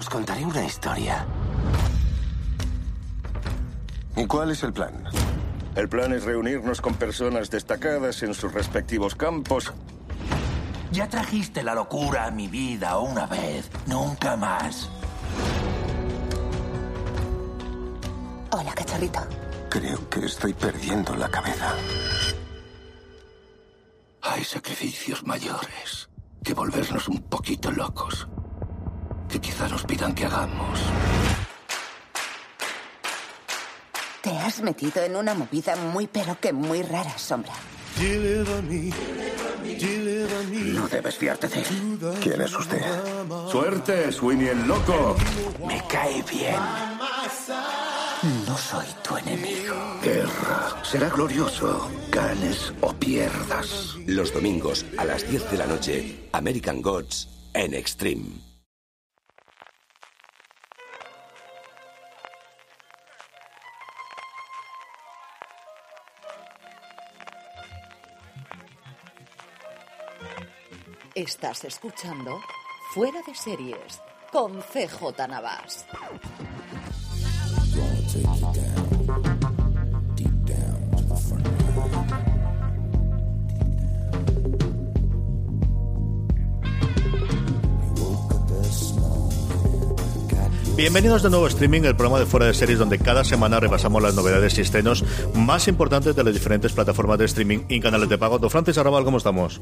Os contaré una historia. ¿Y cuál es el plan? El plan es reunirnos con personas destacadas en sus respectivos campos. Ya trajiste la locura a mi vida una vez, nunca más. Hola, cacharrito. Creo que estoy perdiendo la cabeza. Hay sacrificios mayores que volvernos un poquito locos que quizá nos pidan que hagamos. Te has metido en una movida muy pero que muy rara, Sombra. No debes fiarte de él. ¿Quién es usted? Suerte, Sweeney el loco. Me cae bien. No soy tu enemigo. Guerra. Será glorioso. Ganes o pierdas. Los domingos a las 10 de la noche, American Gods en Extreme. Estás escuchando Fuera de Series con CJ Navas. Bienvenidos de nuevo a Streaming, el programa de Fuera de Series donde cada semana repasamos las novedades y estrenos más importantes de las diferentes plataformas de streaming y canales de pago. Don Francis Arrabal, ¿cómo estamos?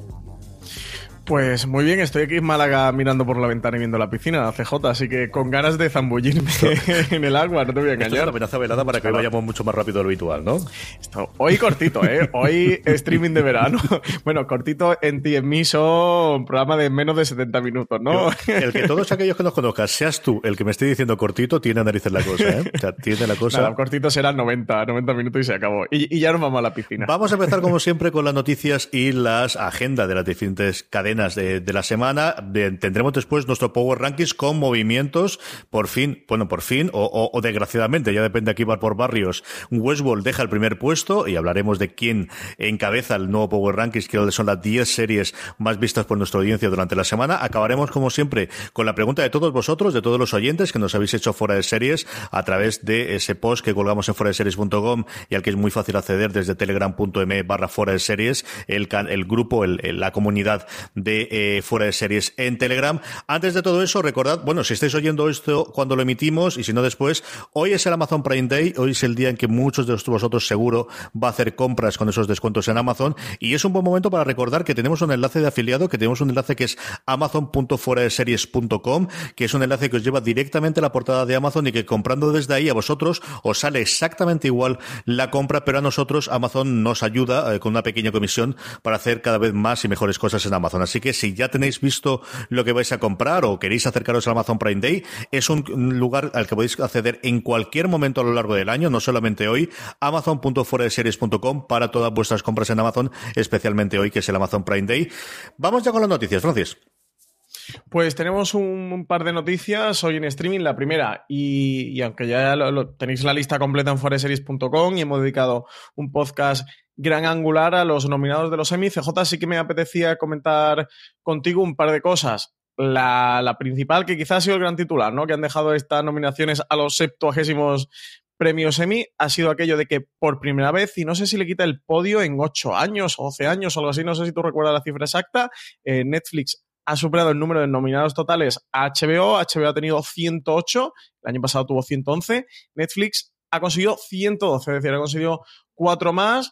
Pues muy bien, estoy aquí en Málaga mirando por la ventana y viendo la piscina, CJ, así que con ganas de zambullirme en el agua, no te voy a engañar. Esto es una amenaza velada para que vayamos mucho más rápido de lo habitual, ¿no? Esto, hoy cortito, ¿eh? Hoy streaming de verano. Bueno, cortito en ti en mí son programa de menos de 70 minutos, ¿no? Yo, el que todos aquellos que nos conozcas, seas tú el que me esté diciendo cortito, tiene narices la cosa, ¿eh? O sea, tiene la cosa... Nada, cortito será 90, 90 minutos y se acabó. Y, y, ya nos vamos a la piscina. Vamos a empezar, como siempre, con las noticias y las agendas de las diferentes cadenas de, de la semana. De, tendremos después nuestro Power Rankings con movimientos, por fin, bueno, por fin, o, o, o desgraciadamente, ya depende aquí va por barrios. Westworld deja el primer puesto y hablaremos de quién encabeza el nuevo Power Rankings, que son las 10 series más vistas por nuestra audiencia durante la semana. Acabaremos, como siempre, con la pregunta de todos vosotros, de todos los oyentes que nos habéis hecho fuera de series a través de ese post que colgamos en fuera de series.com y al que es muy fácil acceder desde telegram.me barra fuera de series, el, el grupo, el, la comunidad de eh, fuera de series en Telegram. Antes de todo eso, recordad, bueno, si estáis oyendo esto cuando lo emitimos y si no después, hoy es el Amazon Prime Day, hoy es el día en que muchos de vosotros seguro va a hacer compras con esos descuentos en Amazon y es un buen momento para recordar que tenemos un enlace de afiliado, que tenemos un enlace que es amazon.fueradeseries.com, que es un enlace que os lleva directamente a la portada de Amazon y que comprando desde ahí a vosotros os sale exactamente igual la compra, pero a nosotros Amazon nos ayuda eh, con una pequeña comisión para hacer cada vez más y mejores cosas en Amazon. Así que si ya tenéis visto lo que vais a comprar o queréis acercaros al Amazon Prime Day, es un lugar al que podéis acceder en cualquier momento a lo largo del año, no solamente hoy, amazon.fueradeseries.com para todas vuestras compras en Amazon, especialmente hoy que es el Amazon Prime Day. Vamos ya con las noticias, Francis. Pues tenemos un, par de noticias hoy en streaming. La primera, y, aunque ya lo, tenéis la lista completa en foreseries.com y hemos dedicado un podcast gran angular a los nominados de los Emmy, CJ sí que me apetecía comentar contigo un par de cosas. La, principal, que quizás ha sido el gran titular, ¿no? Que han dejado estas nominaciones a los septuagésimos premios Emmy, ha sido aquello de que por primera vez, y no sé si le quita el podio en 8 años o 12 años o algo así, no sé si tú recuerdas la cifra exacta, eh, Netflix ha superado el número de nominados totales a HBO. HBO ha tenido 108, el año pasado tuvo 111. Netflix ha conseguido 112, es decir, ha conseguido cuatro más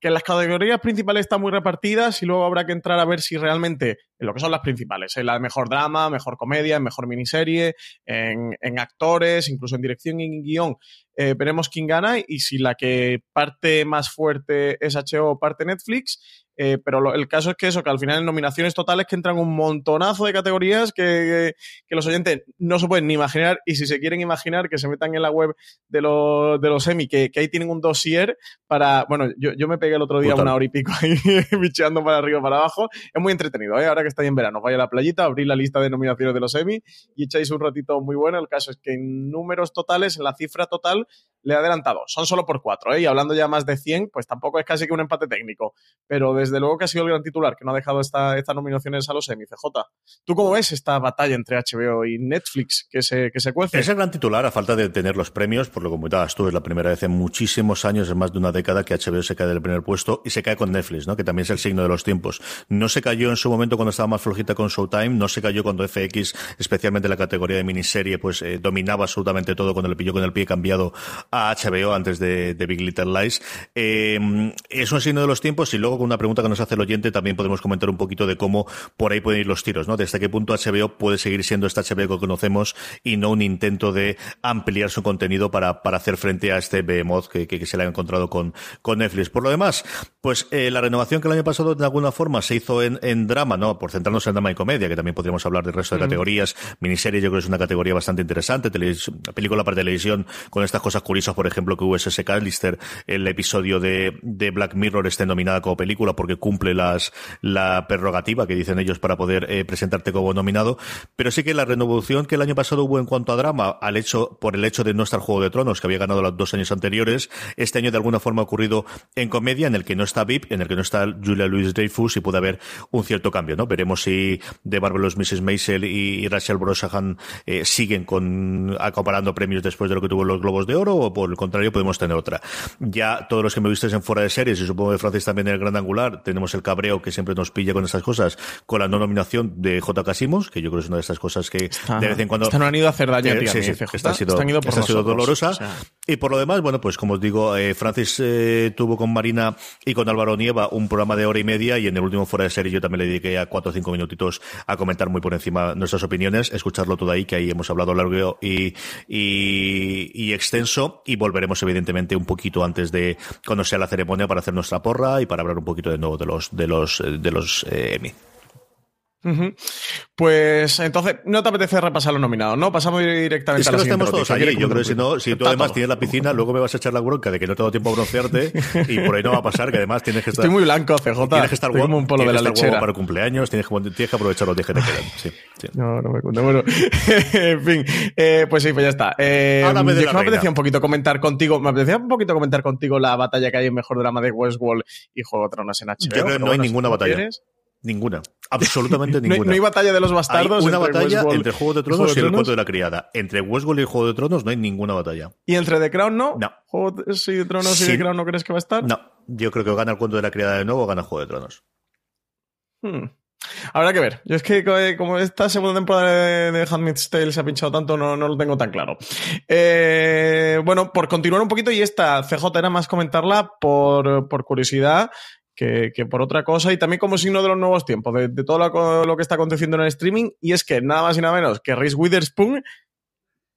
que en las categorías principales están muy repartidas y luego habrá que entrar a ver si realmente en lo que son las principales, en la de mejor drama, mejor comedia, en mejor miniserie, en, actores, incluso en dirección y en guion, eh, veremos quién gana y si la que parte más fuerte es HBO o parte Netflix. Eh, pero el caso es que eso, que al final en nominaciones totales que entran un montonazo de categorías que, que, los oyentes no se pueden ni imaginar y si se quieren imaginar que se metan en la web de los, de los Emmy, que, que ahí tienen un dossier para, bueno, yo, yo me pegué el otro día una hora y pico ahí bicheando para arriba para abajo. Es muy entretenido, ¿eh? ahora que estáis en verano, vaya a la playita, abrir la lista de nominaciones de los Emmy y echáis un ratito muy bueno. El caso es que en números totales, en la cifra total, le he adelantado. Son solo por cuatro, ¿eh? y hablando ya más de 100, pues tampoco es casi que un empate técnico. Pero desde luego que ha sido el gran titular, que no ha dejado esta, estas nominaciones a los Emmy, CJ. ¿Tú cómo ves esta batalla entre HBO y Netflix que se, que se cuece? Es el gran titular, a falta de tener los premios, por lo que comentabas tú, es la primera vez en muchísimos años, en más de una década, que HBO se cae del primer puesto y se cae con Netflix, ¿no? que también es el signo de los tiempos. No se cayó en su momento cuando estaba más flojita con Showtime, no se cayó cuando FX, especialmente la categoría de miniserie, pues eh, dominaba absolutamente todo cuando le pilló con el pie cambiado a HBO antes de, Big Little Lies. Eh, es un signo de los tiempos y luego con una pregunta que nos hace el oyente también podemos comentar un poquito de cómo por ahí pueden ir los tiros, ¿no? De hasta qué punto HBO puede seguir siendo esta HBO que conocemos y no un intento de ampliar su contenido para, para hacer frente a este behemoth que, que, se le ha encontrado con, con Netflix. Por lo demás, pues eh, la renovación que el año pasado de alguna forma se hizo en, en drama, ¿no? Por centrarnos en drama y comedia, que también podríamos hablar del resto de categorías. Miniserie yo creo que es una categoría bastante interesante. película para televisión con estas cosas curiosas, por ejemplo, que USS Callister, el episodio de, de Black Mirror esté nominada como película porque cumple las, la prerrogativa que dicen ellos para poder eh, presentarte como nominado. Pero sí que la renovación que el año pasado hubo en cuanto a drama, al hecho, por el hecho de no estar Juego de Tronos, que había ganado los dos años anteriores, este año de alguna forma ha ocurrido en comedia, en el que no está VIP, en el que no está Julia Louis Dreyfus y puede haber un cierto cambio, ¿no? Veremos si The Marvelous Mrs. Maisel y Rachel Brosnahan eh, siguen con acaparando premios después de lo que tuvo los Globos de Oro o por el contrario podemos tener otra. Ya todos los que me visteis en fuera de series y supongo que Francis también en el Gran Angular tenemos el cabreo que siempre nos pilla con estas cosas con la no nominación de J. Casimos, que yo creo que es una de estas cosas que de vez en cuando no han ido a hacer daño eh, sí, sí, ha sido, dolorosa y por lo demás bueno pues como os digo eh, Francis tuvo con Marina y con Álvaro Nieva un programa de hora y media y en el último fuera de serie yo también le dediqué a cuatro o cinco minutitos a comentar muy por encima nuestras opiniones, escucharlo todo ahí, que ahí hemos hablado largo y, y, extenso y volveremos evidentemente un poquito antes de cuando sea la ceremonia para hacer nuestra porra y para hablar un poquito de nuevo de los de los de los eh, Emmy. Pues entonces, no te apetece repasar los nominados, ¿no? Pasamos directamente es que a la estamos todos allí. Yo creo que si no, si tú además tienes la piscina, luego me vas a echar la bronca de que no tengo tiempo a broncearte y por ahí no va a pasar, que además tienes que estar. Estoy muy blanco, CJ. Tienes que estar guapo. un polo de la lechera. para cumpleaños, tienes que, tienes que aprovechar los días que te quedan. Sí, sí. No, no me cuento. Bueno, en fin. Eh, pues sí, pues ya está. Eh, yo me apetecía un poquito comentar contigo, me apetecía un poquito comentar contigo la batalla que hay en Mejor Drama de Westworld y Juego de Tronos en HBO. Yo creo que no hay ninguna batalla. Ninguna. Absolutamente ninguna. no, hay, batalla de los bastardos. Hay una batalla entre Juego de Tronos y, el cuento de la criada. Entre Westworld y Juego de Tronos no hay ninguna batalla. ¿Y entre The Crown no? No. ¿Juego de Tronos y The Crown no crees que va a estar? No. Yo creo que gana el cuento de la criada de nuevo o gana Juego de Tronos. Hmm. Habrá que ver. Yo es que eh, como esta segunda temporada de Handmaid's Tale se ha pinchado tanto, no, no lo tengo tan claro. Eh, bueno, por continuar un poquito, y esta CJ era más comentarla por, por curiosidad que, por otra cosa y también como signo de los nuevos tiempos, de, todo lo, que está aconteciendo en el streaming. Y es que nada más y nada menos que Reese Witherspoon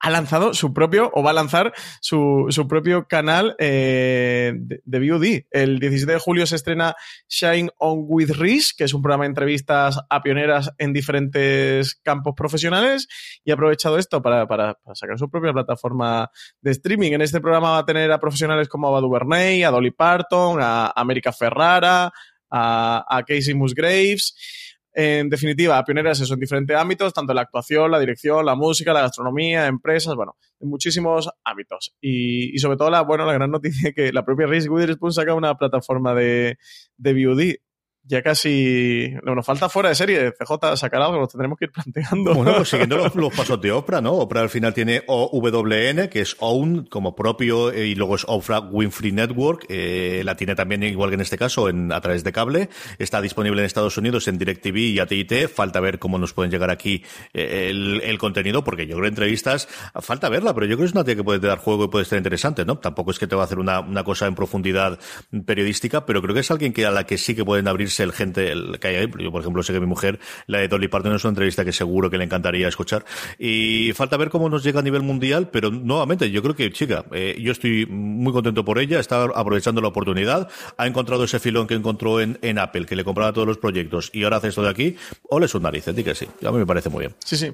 ha lanzado su propio, o va a lanzar su, su propio canal eh, de, de. El 17 de julio se estrena Shine On With Riz, que es un programa de entrevistas a pioneras en diferentes campos profesionales, y ha aprovechado esto para, para, sacar su propia plataforma de streaming. En este programa va a tener a profesionales como a Badu Bernay, a Dolly Parton, a América Ferrara, a, a Casey Musgraves en definitiva, pioneras eso en diferentes ámbitos, tanto la actuación, la dirección, la música, la gastronomía, empresas, bueno, en muchísimos ámbitos. Y, sobre todo, la, bueno, la gran noticia que la propia Reese Witherspoon saca una plataforma de, de VOD ya casi nos falta fuera de serie CJ sacar algo, lo tendremos que ir planteando. Bueno, pues siguiendo los, pasos de Oprah, ¿no? Oprah al final tiene OWN, que es OWN como propio, eh, y luego es Oprah Winfrey Network, eh, la tiene también igual que en este caso en, a través de cable, está disponible en Estados Unidos en DirecTV y AT&T, falta ver cómo nos pueden llegar aquí eh, el, contenido, porque yo creo entrevistas, falta verla, pero yo creo que es una tía que puede dar juego y puede estar interesante, ¿no? Tampoco es que te va a hacer una, una cosa en profundidad periodística, pero creo que es alguien que a la que sí que pueden abrir reírse el gente el que hay ahí. Yo, por ejemplo, sé que mi mujer, la de Dolly Parton, es una entrevista que seguro que le encantaría escuchar. Y falta ver cómo nos llega a nivel mundial, pero nuevamente, yo creo que, chica, eh, yo estoy muy contento por ella, está aprovechando la oportunidad, ha encontrado ese filón que encontró en, en Apple, que le compraba todos los proyectos, y ahora hace esto de aquí, ole su narices, di que sí. A mí me parece muy bien. Sí, sí.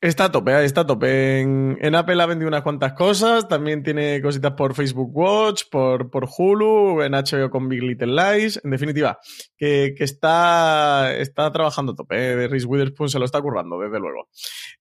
Está a tope, está a tope. En, en, Apple ha vendido unas cuantas cosas, también tiene cositas por Facebook Watch, por, por Hulu, en HBO con Big Little Lies. En definitiva, que, que está, está trabajando a tope. Eh. Reese Witherspoon se lo está currando, desde luego.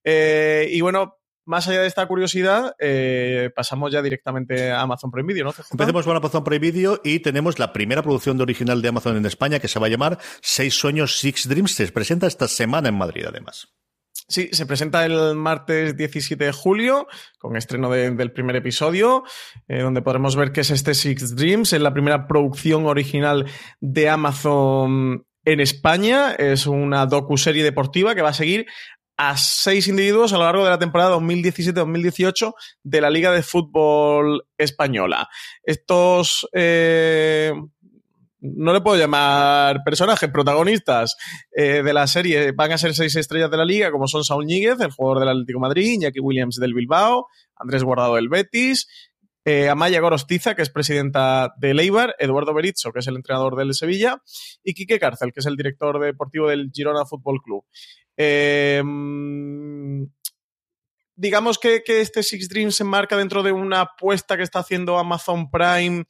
Eh, y bueno, más allá de esta curiosidad, eh, pasamos ya directamente a Amazon Prime Video. Empecemos con Amazon Prime Video y tenemos la primera producción de original de Amazon en España que se va a llamar Seis Sueños, Six Dreams. Se presenta esta semana en Madrid, además. Sí, se presenta el martes 17 de julio con estreno de, del primer episodio, eh, donde podremos ver qué es este Six Dreams. Es la primera producción original de Amazon en España. Es una docu-serie deportiva que va a seguir a seis individuos a lo largo de la temporada 2017-2018 de la Liga de Fútbol Española. Estos eh, no le puedo llamar personajes, protagonistas eh, de la serie van a ser seis estrellas de la liga, como son Saúl Ñíguez, el jugador del Atlético Madrid, Iñaki Williams del Bilbao, Andrés Guardado del Betis, eh, Amaya Gorostiza, que es presidenta de Eibar, Eduardo Berizzo, que es el entrenador del Sevilla, y Quique Cárcel, que es el director deportivo del Girona Fútbol Club. Eh, digamos que, que, este Six Dreams se enmarca dentro de una apuesta que está haciendo Amazon Prime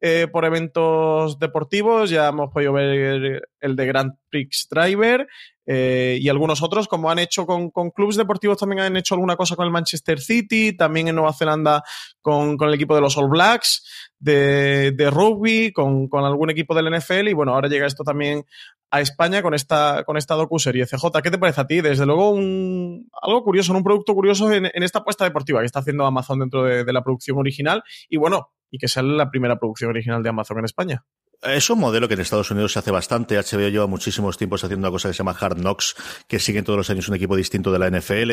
eh, por eventos deportivos. Ya hemos podido ver el de Grand Prix Driver eh, y algunos otros, como han hecho con, con, clubes deportivos, también han hecho alguna cosa con el Manchester City, también en Nueva Zelanda con, el equipo de los All Blacks de, rugby, con, algún equipo del NFL y bueno, ahora llega esto también a España con esta, con esta docu-serie. CJ, ¿qué te parece a ti? Desde luego, un, algo curioso, un producto curioso en, en, esta apuesta deportiva que está haciendo Amazon dentro de, de la producción original. Y bueno, y que sale la primera producción original de Amazon en España. Es un modelo que en Estados Unidos se hace bastante. HBO lleva muchísimos tiempos haciendo una cosa que se llama Hard Knocks, que siguen todos los años un equipo distinto de la NFL.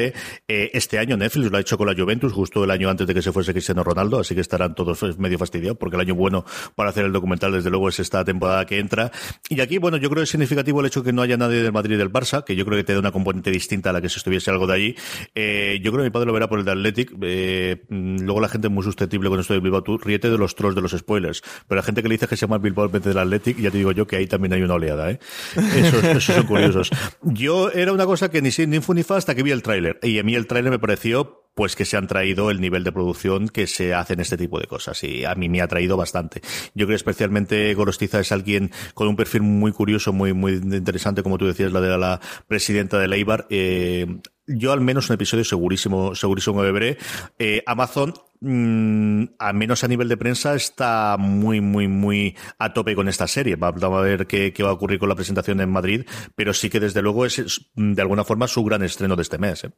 Eh, este año Netflix lo ha hecho con la Juventus, justo el año antes de que se fuese Cristiano Ronaldo, así que estarán todos medio fastidiados, porque el año bueno para hacer el documental, desde luego, es esta temporada que entra. Y aquí, bueno, yo creo que es significativo el hecho que no haya nadie del Madrid y del Barça, que yo creo que te da una componente distinta a la que si estuviese algo de allí. Eh, yo creo que mi padre lo verá por el de Athletic. Eh, luego la gente es muy susceptible con esto de Bilbao. Tú ríete de los trolls de los spoilers, pero la gente que le dice que se llama Bilbao en vez del Athletic, ya digo yo que ahí también hay una oleada, ¿eh? Esos, son curiosos. Yo era una cosa que ni, ni fu ni fa hasta que vi el tráiler. Y a mí el tráiler me pareció pues que se han traído el nivel de producción que se hace en este tipo de cosas. Y a mí me ha traído bastante. Yo creo especialmente Gorostiza es alguien con un perfil muy curioso, muy, muy interesante, como tú decías, la de la presidenta de Leibar. Eh, yo al menos un episodio segurísimo, segurísimo me veré. Eh, Amazon, mmm, al menos a nivel de prensa, está muy, muy, muy a tope con esta serie. Vamos a ver qué, va a ocurrir con la presentación en Madrid, pero sí que desde luego es, es de alguna forma su gran estreno de este mes. ¿eh?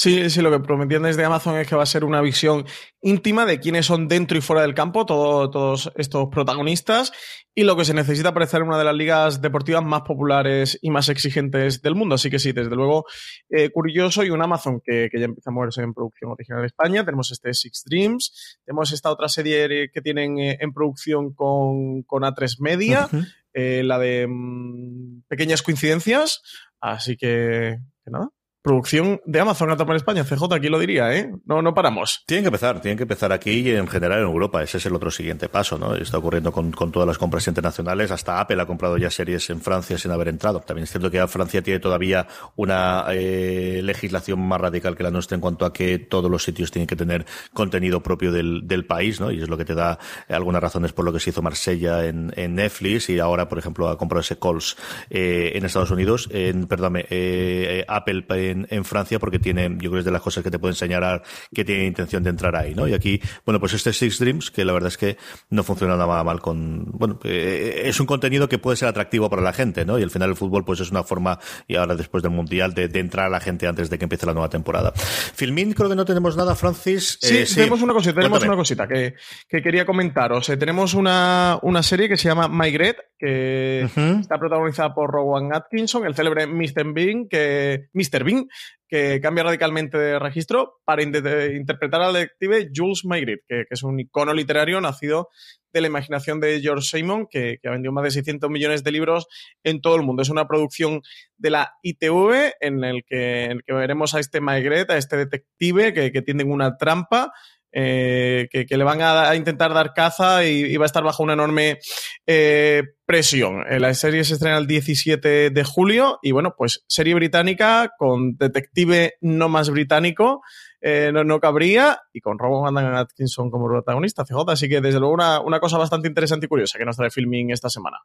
Sí, sí, lo que prometían desde Amazon es que va a ser una visión íntima de quiénes son dentro y fuera del campo, todo, todos estos protagonistas, y lo que se necesita para ser una de las ligas deportivas más populares y más exigentes del mundo. Así que sí, desde luego, eh, curioso y un Amazon que, que, ya empieza a moverse en producción original en España. Tenemos este Six Dreams, tenemos esta otra serie que tienen eh, en producción con, con A3 Media, uh -huh. eh, la de mmm, Pequeñas Coincidencias. Así que, que nada producción de Amazon a tapar España. CJ aquí lo diría, ¿eh? No, no paramos. Tienen que empezar, tienen que empezar aquí y en general en Europa. Ese es el otro siguiente paso, ¿no? Está ocurriendo con, con todas las compras internacionales. Hasta Apple ha comprado ya series en Francia sin haber entrado. También es cierto que Francia tiene todavía una eh, legislación más radical que la nuestra en cuanto a que todos los sitios tienen que tener contenido propio del, del país, ¿no? Y es lo que te da algunas razones por lo que se hizo Marsella en, en Netflix y ahora, por ejemplo, ha comprado ese Calls eh, en Estados Unidos, en, perdóname, eh, Apple en, en, Francia porque tiene, yo creo que es de las cosas que te puede enseñar que tiene intención de entrar ahí, ¿no? Y aquí, bueno, pues este Six Dreams, que la verdad es que no funciona nada mal con, bueno, eh, es un contenido que puede ser atractivo para la gente, ¿no? Y al final el fútbol, pues es una forma, y ahora después del Mundial, de, de entrar a la gente antes de que empiece la nueva temporada. Filmin, creo que no tenemos nada, Francis. Sí, eh, sí. tenemos una cosita, tenemos Cuéntame. una cosita que, que quería comentaros. Eh, tenemos una, una serie que se llama Migret, que uh -huh. está protagonizada por Rowan Atkinson, el célebre Mr. Bean, que, Mr. Bean, Que cambia radicalmente de registro para interpretar al detective Jules Maigret, que, es un icono literario nacido de la imaginación de George Simon, que, ha vendido más de 600 millones de libros en todo el mundo. Es una producción de la ITV en el que, que veremos a este Maigret, a este detective que, que una trampa eh, que, le van a, intentar dar caza y, va a estar bajo una enorme eh, presión. Eh, la serie se estrena el 17 de julio y bueno, pues serie británica con detective no más británico eh, no, cabría, y con Robert Van Atkinson como protagonista, CJ. Así que, desde luego, una, cosa bastante interesante y curiosa que nos trae Filming esta semana.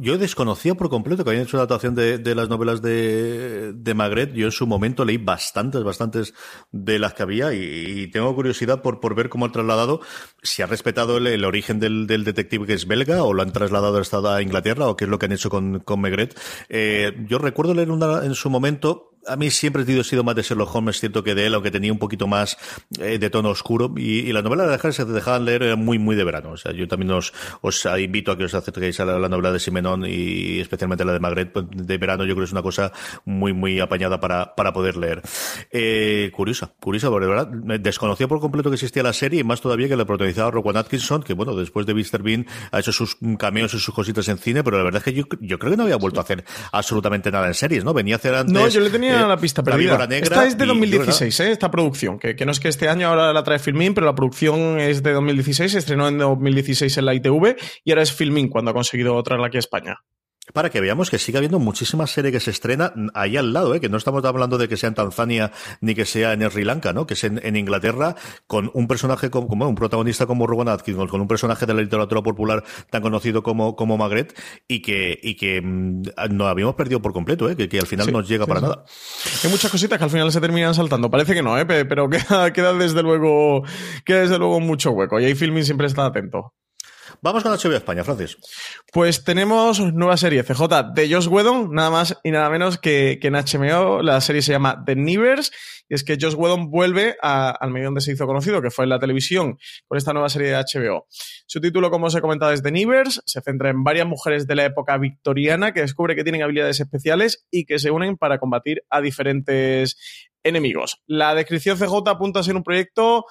Yo desconocía por completo que habían hecho una adaptación de, las novelas de, de, Magret. Yo en su momento leí bastantes, bastantes de las que había y, tengo curiosidad por, por ver cómo han trasladado, si ha respetado el, origen del, detective que es belga o lo han trasladado a Inglaterra o qué es lo que han hecho con, con Magret. Eh, yo recuerdo leer una, en su momento a mí siempre he sido más de Sherlock Holmes, cierto que de él, aunque tenía un poquito más eh, de tono oscuro. Y, la novela de se te dejaban leer era muy, muy de verano. O sea, yo también os, os invito a que os acerquéis a la, novela de Simenón y especialmente la de Magret pues, de verano. Yo creo que es una cosa muy, muy apañada para, para poder leer. Eh, curiosa, curiosa, porque de verdad desconocía por completo que existía la serie y más todavía que la protagonizaba Rowan Atkinson, que bueno, después de Mr. Bean ha hecho sus cameos y sus cositas en cine, pero la verdad es que yo, yo creo que no había vuelto a hacer absolutamente nada en series, ¿no? Venía a hacer antes. No, yo le tenía la pista perdida. esta es de 2016, ¿eh? esta producción, que, que, no es que este año ahora la trae Filmin, pero la producción es de 2016, se estrenó en 2016 en la ITV y ahora es Filmin cuando ha conseguido traerla aquí a España. Para que veamos que sigue habiendo muchísimas series que se estrena ahí al lado, ¿eh? que no estamos hablando de que sea en Tanzania ni que sea en Sri Lanka, ¿no? que es en, Inglaterra, con un personaje como, como, un protagonista como Rowan Atkinson, con un personaje de la literatura popular tan conocido como, como Magret, y que, y que mm, no habíamos perdido por completo, ¿eh? que, al final no llega para nada. Hay muchas cositas que al final se terminan saltando. Parece que no, ¿eh? pero queda, queda desde luego queda desde luego mucho hueco. Y ahí Filming siempre está atento. Vamos con HBO España, Francis. Pues tenemos nueva serie, CJ, de Josh Whedon, nada más y nada menos que, que en HBO. La serie se llama The Neighbors, y es que Josh Whedon vuelve al medio donde se hizo conocido, que fue en la televisión, con esta nueva serie de HBO. Su título, como os he comentado, es The Neighbors, se centra en varias mujeres de la época victoriana que descubre que tienen habilidades especiales y que se unen para combatir a diferentes enemigos. La descripción CJ apunta a ser un proyecto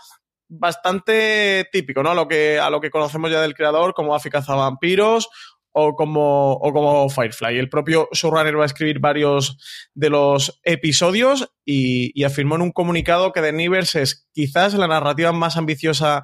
bastante típico, ¿no? A lo que, a lo que conocemos ya del creador, como Buffy vampiros o como, o como Firefly. El propio showrunner va a escribir varios de los episodios y, y afirmó en un comunicado que The Neighbors es quizás la narrativa más ambiciosa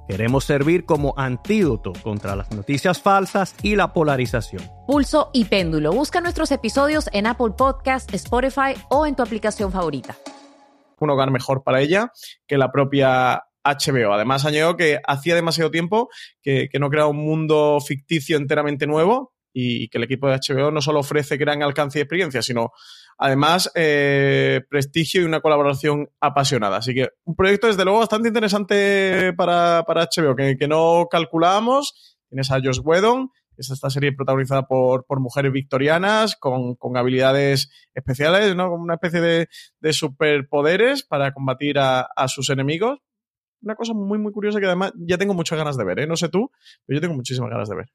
Queremos servir como antídoto contra las noticias falsas y la polarización. Pulso y péndulo. Busca nuestros episodios en Apple Podcast, Spotify o en tu aplicación favorita un hogar mejor para ella que la propia HBO. Además, añadió que hacía demasiado tiempo que, no creaba un mundo ficticio enteramente nuevo y que el equipo de HBO no solo ofrece gran alcance y experiencia, sino además eh, prestigio y una colaboración apasionada. Así que un proyecto, desde luego, bastante interesante para, HBO, que, no calculábamos. Tienes a Josh Whedon, es esta serie protagonizada por, mujeres victorianas con, habilidades especiales, ¿no? Como una especie de, superpoderes para combatir a, a, sus enemigos. Una cosa muy, muy curiosa que además ya tengo muchas ganas de ver, ¿eh? No sé tú, pero yo tengo muchísimas ganas de ver.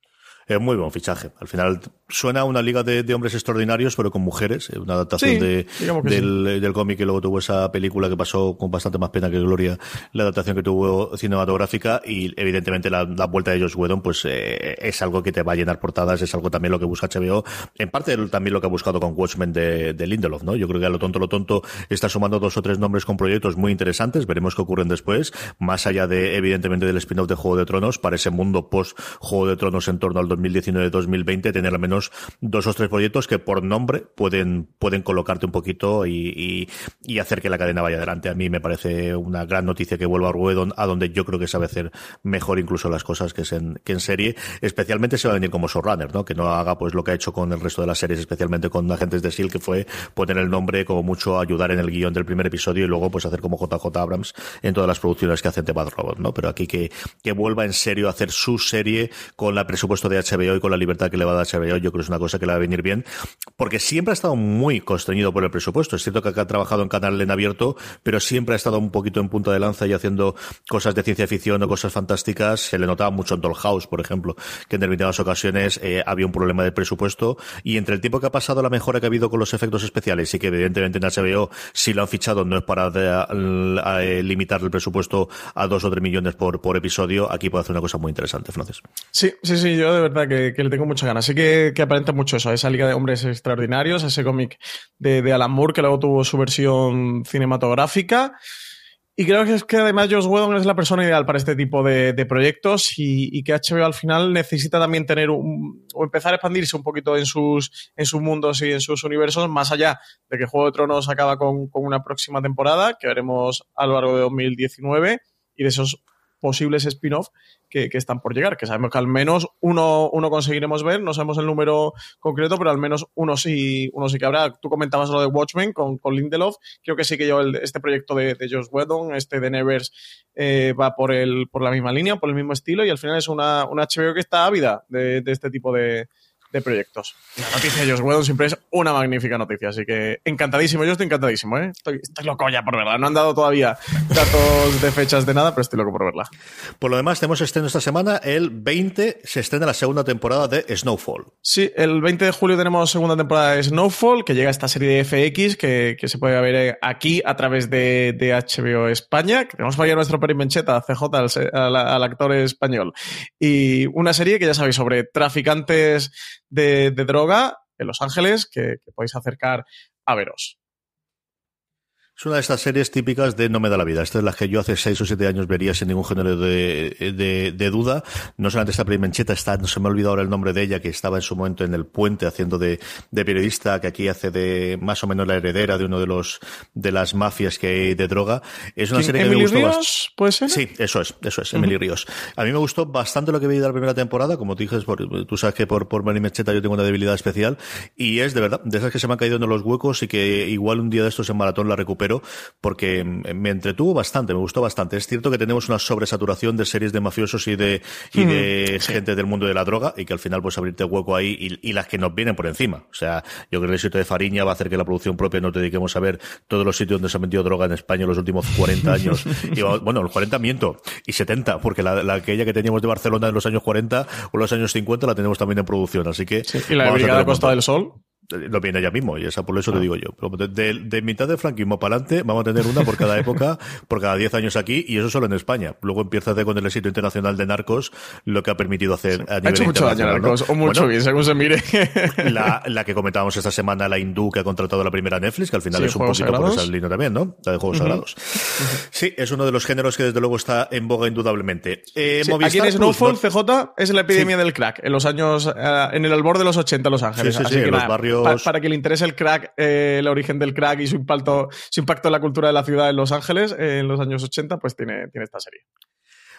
Es muy buen fichaje. Al final suena a una liga de, hombres extraordinarios, pero con mujeres. Una adaptación de, del, cómic y luego tuvo esa película que pasó con bastante más pena que gloria, la adaptación que tuvo cinematográfica y evidentemente la, vuelta de Josh Whedon pues eh, es algo que te va a llenar portadas, es algo también lo que busca HBO. En parte también lo que ha buscado con Watchmen de, de Lindelof, ¿no? Yo creo que a lo tonto, lo tonto está sumando dos o tres nombres con proyectos muy interesantes. Veremos qué ocurren después. Más allá de, evidentemente, del spin-off de Juego de Tronos, para ese mundo post Juego de Tronos en torno al 2019-2020 tener al menos dos o tres proyectos que por nombre pueden, pueden colocarte un poquito y, y, hacer que la cadena vaya adelante. A mí me parece una gran noticia que vuelva a Ruedo, a donde yo creo que sabe hacer mejor incluso las cosas que, es en, que en serie. Especialmente se va a venir como showrunner, ¿no? Que no haga pues lo que ha hecho con el resto de las series, especialmente con Agentes de S.H.I.E.L.D., que fue poner el nombre como mucho ayudar en el guion del primer episodio y luego pues hacer como JJ Abrams en todas las producciones que hacen de Bad Robot, ¿no? Pero aquí que, que vuelva en serio a hacer su serie con el presupuesto de HBO y con la libertad que le va a dar HBO, yo creo que es una cosa que le va a venir bien, porque siempre ha estado muy constreñido por el presupuesto. Es cierto que ha trabajado en canal en abierto, pero siempre ha estado un poquito en punta de lanza y haciendo cosas de ciencia ficción o cosas fantásticas. Se le notaba mucho en Dollhouse, por ejemplo, que en determinadas ocasiones eh, había un problema de presupuesto y entre el tiempo que ha pasado, la mejora que ha habido con los efectos especiales y que evidentemente en HBO si lo han fichado no es para eh, limitar el presupuesto a dos o tres millones por, por episodio, aquí puede hacer una cosa muy interesante, Francis. Sí, sí, sí, yo de verdad que, le tengo mucha ganas. Sí que, aparenta mucho eso, esa Liga de Hombres Extraordinarios, ese cómic de, de Alan Moore que luego tuvo su versión cinematográfica. Y creo que es que además Josh Whedon es la persona ideal para este tipo de, proyectos y, que HBO al final necesita también tener un, o empezar a expandirse un poquito en sus, en sus mundos y en sus universos, más allá de que Juego de Tronos acaba con, con una próxima temporada que veremos a lo largo de 2019 y de esos posibles spin-off que, están por llegar, que sabemos que al menos uno, uno conseguiremos ver, no sabemos el número concreto, pero al menos uno sí, uno sí que habrá. Tú comentabas lo de Watchmen con, con Lindelof, creo que sí que yo este proyecto de, de Josh Whedon, este de Nevers, eh, va por, el, por la misma línea, por el mismo estilo, y al final es una, una HBO que está ávida de este tipo de, de proyectos. La noticia de Josh Whedon siempre es una magnífica noticia, así que encantadísimo, yo estoy encantadísimo, ¿eh? Estoy, loco ya por verla. No han dado todavía datos de fechas de nada, pero estoy loco por verla. Por lo demás, tenemos estreno esta semana. El 20 se estrena la segunda temporada de Snowfall. Sí, el 20 de julio tenemos segunda temporada de Snowfall, que llega a esta serie de FX, que, se puede ver aquí a través de, HBO España. Que tenemos fallado nuestro perimencheta, CJ, al actor español. Y una serie que ya sabéis sobre traficantes de, droga en Los Ángeles que, que podéis acercar a veros. Es una de estas series típicas de No me da la vida. Esta es la que yo hace seis o siete años vería sin ningún género de, de, duda. No solamente esta primencheta, está, no se me ha olvidado ahora el nombre de ella, que estaba en su momento en el puente haciendo de, de periodista, que aquí hace de más o menos la heredera de uno de los de las mafias que hay de droga. Es una serie que me gustó Ríos, ¿Puede ser? Sí, eso es, eso es, Emily Ríos. A mí me gustó bastante lo que vi de la primera temporada, como tú dices, tú sabes que por, por Mecheta yo tengo una debilidad especial, y es de verdad, de esas que se me han caído en los huecos y que igual un día de estos en maratón la recupero pero porque me entretuvo bastante, me gustó bastante. Es cierto que tenemos una sobresaturación de series de mafiosos y de, y de gente del mundo de la droga y que al final pues abrirte hueco ahí y, las que nos vienen por encima. O sea, yo creo que el sitio de Fariña va a hacer que la producción propia nos dediquemos a ver todos los sitios donde se ha metido droga en España en los últimos 40 años. y, bueno, los 40 miento, y 70, porque la, la aquella que teníamos de Barcelona en los años 40 o los años 50 la tenemos también en producción. Así que... y la de Brigada Costa del Sol lo viene ya mismo, y esa por eso te ah. digo yo. De, mitad de franquismo para adelante, vamos a tener una por cada época, por cada 10 años aquí, y eso solo en España. Luego empieza con el éxito internacional de Narcos, lo que ha permitido hacer a nivel ha hecho mucho daño Narcos, o mucho bien, según se mire. La, la, que comentábamos esta semana, la hindú que ha contratado la primera Netflix, que al final es un poquito por esa línea también, ¿no? La de Juegos Sagrados. Sí, es uno de los géneros que desde luego está en boga indudablemente. Eh, aquí en Snowfall, CJ, es la epidemia del crack, en los años, eh, en el albor de los 80 Los Ángeles. Así que los barrios... para que le interese el crack, eh, el origen del crack y su impacto, su impacto en la cultura de la ciudad en Los Ángeles eh, en los años 80, pues tiene, tiene esta serie.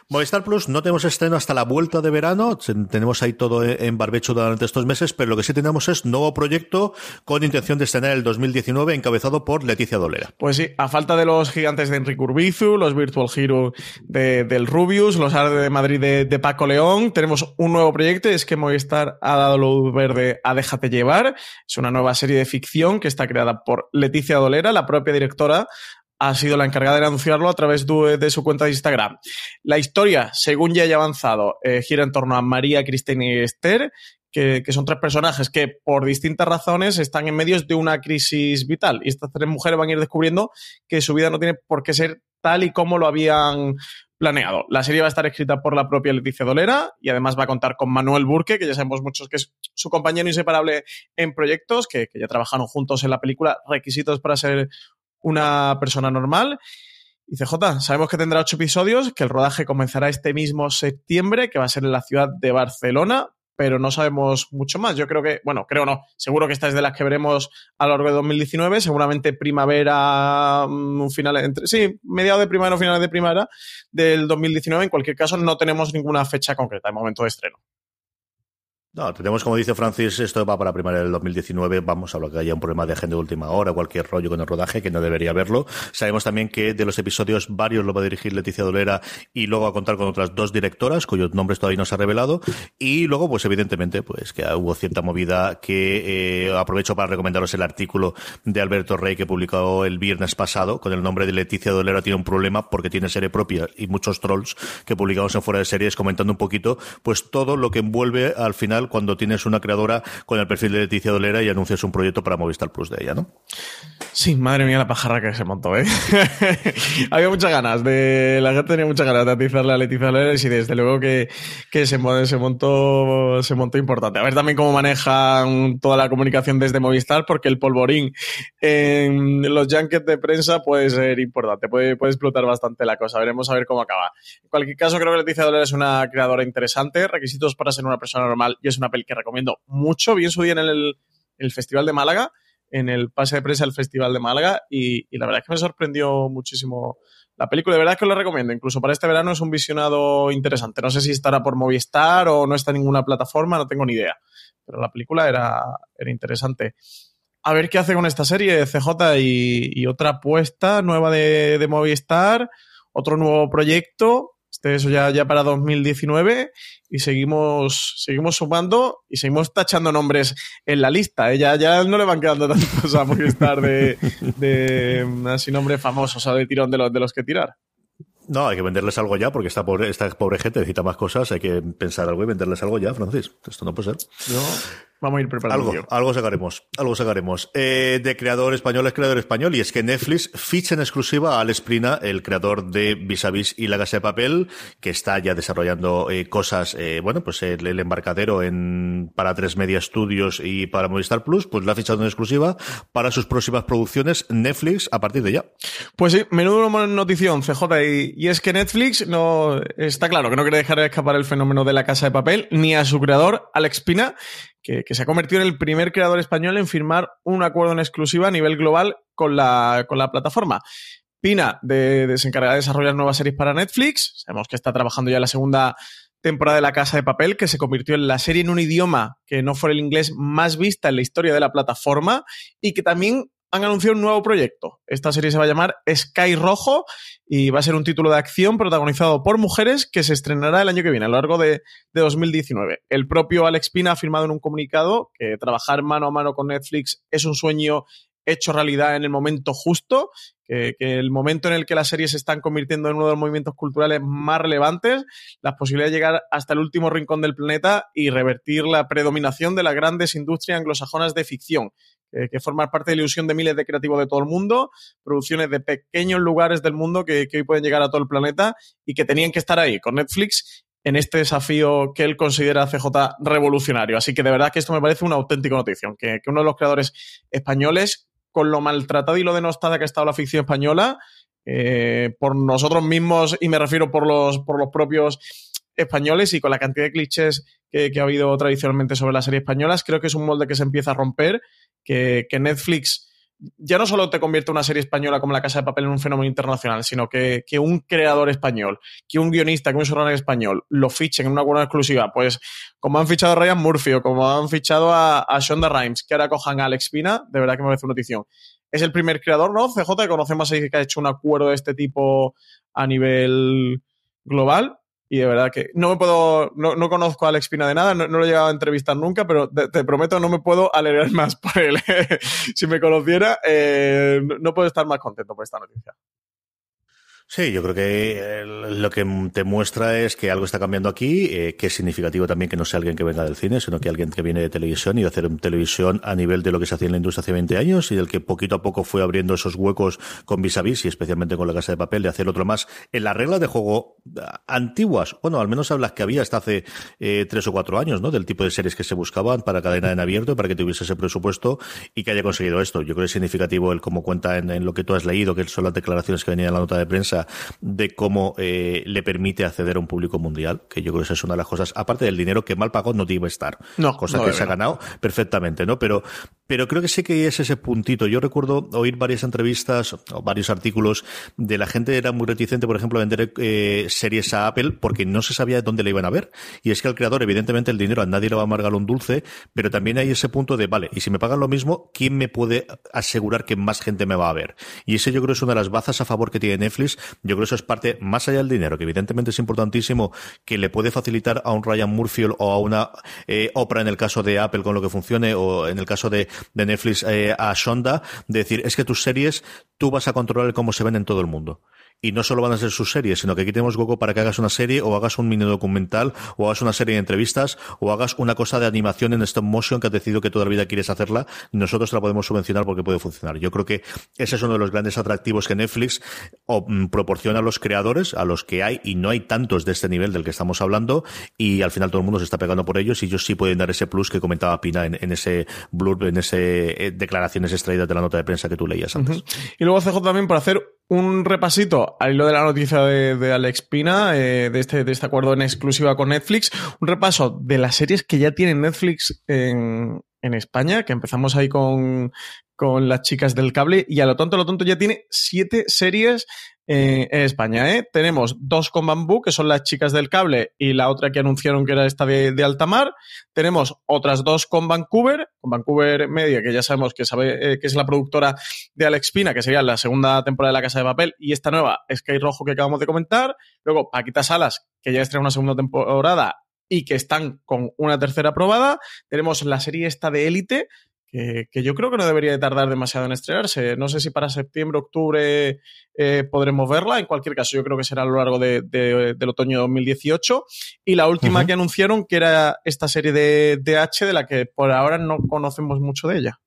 Movistar Plus no tenemos estreno hasta la vuelta de verano, tenemos ahí todo en barbecho durante estos meses, pero lo que sí tenemos es nuevo proyecto con intención de estrenar el 2019 encabezado por Leticia Dolera. Pues sí, a falta de los gigantes de Enrique Urbizu, los Virtual Hero de, del Rubius, los Arde de Madrid de, Paco León, tenemos un nuevo proyecto, es que Movistar ha dado luz verde a Déjate Llevar, es una nueva serie de ficción que está creada por Leticia Dolera, la propia directora ha sido la encargada de anunciarlo a través de, su cuenta de Instagram. La historia, según ya haya avanzado, eh, gira en torno a María, Cristina y Esther, que, son tres personajes que por distintas razones están en medio de una crisis vital. Y estas tres mujeres van a ir descubriendo que su vida no tiene por qué ser tal y como lo habían planeado. La serie va a estar escrita por la propia Leticia Dolera y además va a contar con Manuel Burke, que ya sabemos muchos que es su compañero inseparable en proyectos, que, que ya trabajaron juntos en la película Requisitos para ser una persona normal. Y CJ, sabemos que tendrá ocho episodios, que el rodaje comenzará este mismo septiembre, que va a ser en la ciudad de Barcelona. pero no sabemos mucho más. Yo creo que, bueno, creo no, seguro que esta es de las que veremos a lo largo de 2019, seguramente primavera, un mm, final, entre, sí, mediados de primavera o finales de primavera del 2019. En cualquier caso, no tenemos ninguna fecha concreta en momento de estreno. No, tenemos, como dice Francis, esto va para primavera del 2019. Vamos a lo que haya un problema de agenda de última hora, cualquier rollo con el rodaje, que no debería haberlo. Sabemos también que de los episodios, varios lo va a dirigir Leticia Dolera y luego a contar con otras dos directoras, cuyos nombres todavía no se ha revelado. Y luego, pues evidentemente, pues que hubo cierta movida que eh, aprovecho para recomendaros el artículo de Alberto Rey que publicó el viernes pasado con el nombre de Leticia Dolera tiene un problema porque tiene serie propia y muchos trolls que publicamos en fuera de series comentando un poquito, pues todo lo que envuelve al final cuando tienes una creadora con el perfil de Leticia Dolera y anuncias un proyecto para Movistar Plus de ella, ¿no? Sí, madre mía la pajarra que se montó, ¿eh? Había muchas ganas de... La gente tenía muchas ganas de atizarle a Leticia Dolera y desde luego que, que se, se, montó, se montó importante. A ver también cómo manejan toda la comunicación desde Movistar porque el polvorín en los junkets de prensa puede ser importante, puede, puede explotar bastante la cosa. Veremos a ver cómo acaba. En cualquier caso, creo que Leticia Dolera es una creadora interesante, requisitos para ser una persona normal y es una peli que recomiendo mucho. Bien su día en el, Festival de Málaga, en el pase de prensa del Festival de Málaga, y, la verdad es que me sorprendió muchísimo la película. De verdad es que lo recomiendo. Incluso para este verano es un visionado interesante. No sé si estará por Movistar o no está en ninguna plataforma, no tengo ni idea. Pero la película era, era interesante. A ver qué hace con esta serie CJ y, otra apuesta nueva de, de Movistar, otro nuevo proyecto este, eso ya, ya para 2019 y seguimos, seguimos sumando y seguimos tachando nombres en la lista. ¿eh? Ya, ya no le van quedando tantos a Movistar de, de así nombres famosos o de tirón de los, de los que tirar. No, hay que venderles algo ya, porque esta pobre, esta pobre gente necesita más cosas, hay que pensar algo y venderles algo ya, Francis. Esto no puede ser. No. Vamos a ir preparando. Algo, algo sacaremos, algo sacaremos. Eh, de creador español es creador español y es que Netflix ficha en exclusiva a Alex Prina, el creador de Vis a Vis y La Casa de Papel, que está ya desarrollando eh, cosas, eh, bueno, pues el, embarcadero en, para tres media estudios y para Movistar Plus, pues la ha fichado en exclusiva para sus próximas producciones Netflix a partir de ya. Pues sí, menudo notición, CJ, y, y es que Netflix no, está claro que no quiere dejar de escapar el fenómeno de La Casa de Papel, ni a su creador, Alex Pina, que, se ha convertido en el primer creador español en firmar un acuerdo en exclusiva a nivel global con la, con la plataforma. Pina de, de, se encarga de desarrollar nuevas series para Netflix. Sabemos que está trabajando ya la segunda temporada de La Casa de Papel, que se convirtió en la serie en un idioma que no fuera el inglés más vista en la historia de la plataforma y que también han anunciado un nuevo proyecto. Esta serie se va a llamar Sky Rojo y va a ser un título de acción protagonizado por mujeres que se estrenará el año que viene, a lo largo de, 2019. El propio Alex Pina ha afirmado en un comunicado que trabajar mano a mano con Netflix es un sueño hecho realidad en el momento justo, que, que, el momento en el que las series se están convirtiendo en uno de los movimientos culturales más relevantes, las posibilidades de llegar hasta el último rincón del planeta y revertir la predominación de las grandes industrias anglosajonas de ficción que, que formar parte de la ilusión de miles de creativos de todo el mundo, producciones de pequeños lugares del mundo que, hoy pueden llegar a todo el planeta y que tenían que estar ahí con Netflix en este desafío que él considera CJ revolucionario. Así que de verdad que esto me parece una auténtica noticia, que, uno de los creadores españoles, con lo maltratado y lo denostada que ha estado la ficción española, eh, por nosotros mismos, y me refiero por los, por los propios españoles y con la cantidad de clichés que, que, ha habido tradicionalmente sobre las series españolas, creo que es un molde que se empieza a romper que, Netflix ya no solo te convierte una serie española como La Casa de Papel en un fenómeno internacional, sino que, un creador español, que un guionista, que un showrunner español lo fichen en una buena exclusiva, pues como han fichado a Ryan Murphy o como han fichado a, a Shonda Rhimes, que ahora cojan a Alex Pina, de verdad que me parece una notición. Es el primer creador, ¿no? CJ, que conocemos ahí que ha hecho un acuerdo de este tipo a nivel global y de verdad que no me puedo, no, no conozco a Alex Pina de nada, no, lo he llegado a entrevistar nunca, pero te, prometo no me puedo alegrar más por él. si me conociera, eh, no puedo estar más contento por esta noticia. Sí, yo creo que eh, lo que te muestra es que algo está cambiando aquí, eh, que es significativo también que no sea alguien que venga del cine, sino que alguien que viene de televisión y de hacer televisión a nivel de lo que se hacía en la industria hace 20 años y del que poquito a poco fue abriendo esos huecos con vis a vis y especialmente con la casa de papel de hacer otro más en las reglas de juego ah, antiguas, bueno, al menos las que había hasta hace eh, tres o cuatro años, ¿no? Del tipo de series que se buscaban para cadena en abierto, para que tuviese ese presupuesto y que haya conseguido esto. Yo creo que es significativo el cómo cuenta en, en lo que tú has leído, que son las declaraciones que venían en la nota de prensa empresa de cómo eh, le permite acceder a un público mundial, que yo creo que esa es una de las cosas, aparte del dinero que mal pagado no debe estar, no, cosa que se ha ganado perfectamente, ¿no? Pero, pero creo que sí que es ese puntito. Yo recuerdo oír varias entrevistas o varios artículos de la gente era muy reticente, por ejemplo, a vender eh, series a Apple porque no se sabía dónde le iban a ver. Y es que al creador, evidentemente, el dinero a nadie le va a amargar un dulce, pero también hay ese punto de, vale, y si me pagan lo mismo, ¿quién me puede asegurar que más gente me va a ver? Y ese yo creo es una de las bazas a favor que tiene Netflix. Yo creo que eso es parte, más allá del dinero, que evidentemente es importantísimo, que le puede facilitar a un Ryan Murphy o a una eh, Oprah en el caso de Apple con lo que funcione, o en el caso de, Netflix eh, a Shonda, de decir, es que tus series tú vas a controlar cómo se ven en todo el mundo y no solo van a ser sus series, sino que aquí tenemos hueco para que hagas una serie o hagas un mini documental o hagas una serie de entrevistas o hagas una cosa de animación en stop motion que has decidido que toda la vida quieres hacerla nosotros te la podemos subvencionar porque puede funcionar. Yo creo que ese es uno de los grandes atractivos que Netflix mm, proporciona a los creadores, a los que hay y no hay tantos de este nivel del que estamos hablando y al final todo el mundo se está pegando por ellos y ellos sí pueden dar ese plus que comentaba Pina en, ese blurb, en ese eh, declaraciones extraídas de la nota de prensa que tú leías antes. Y luego CJ también para hacer un repasito al hilo de la noticia de, Alex Pina, eh, de, este, de este acuerdo en exclusiva con Netflix, un repaso de las series que ya tiene Netflix en, en España, que empezamos ahí con, con las chicas del cable y a lo tonto, a lo tonto ya tiene siete series eh, en España. ¿eh? Tenemos dos con Bambú, que son las chicas del cable, y la otra que anunciaron que era esta de, de Altamar. Tenemos otras dos con Vancouver, con Vancouver Media, que ya sabemos que, sabe, eh, que es la productora de Alex Pina, que sería la segunda temporada de La Casa de Papel, y esta nueva, Sky Rojo, que acabamos de comentar. Luego, Paquita Salas, que ya estrena una segunda temporada y que están con una tercera aprobada. Tenemos la serie esta de Élite, que, yo creo que no debería de tardar demasiado en estrenarse. No sé si para septiembre, octubre eh, podremos verla. En cualquier caso, yo creo que será a lo largo de, del otoño 2018. Y la última que anunciaron, que era esta serie de, de H, de la que por ahora no conocemos mucho de ella.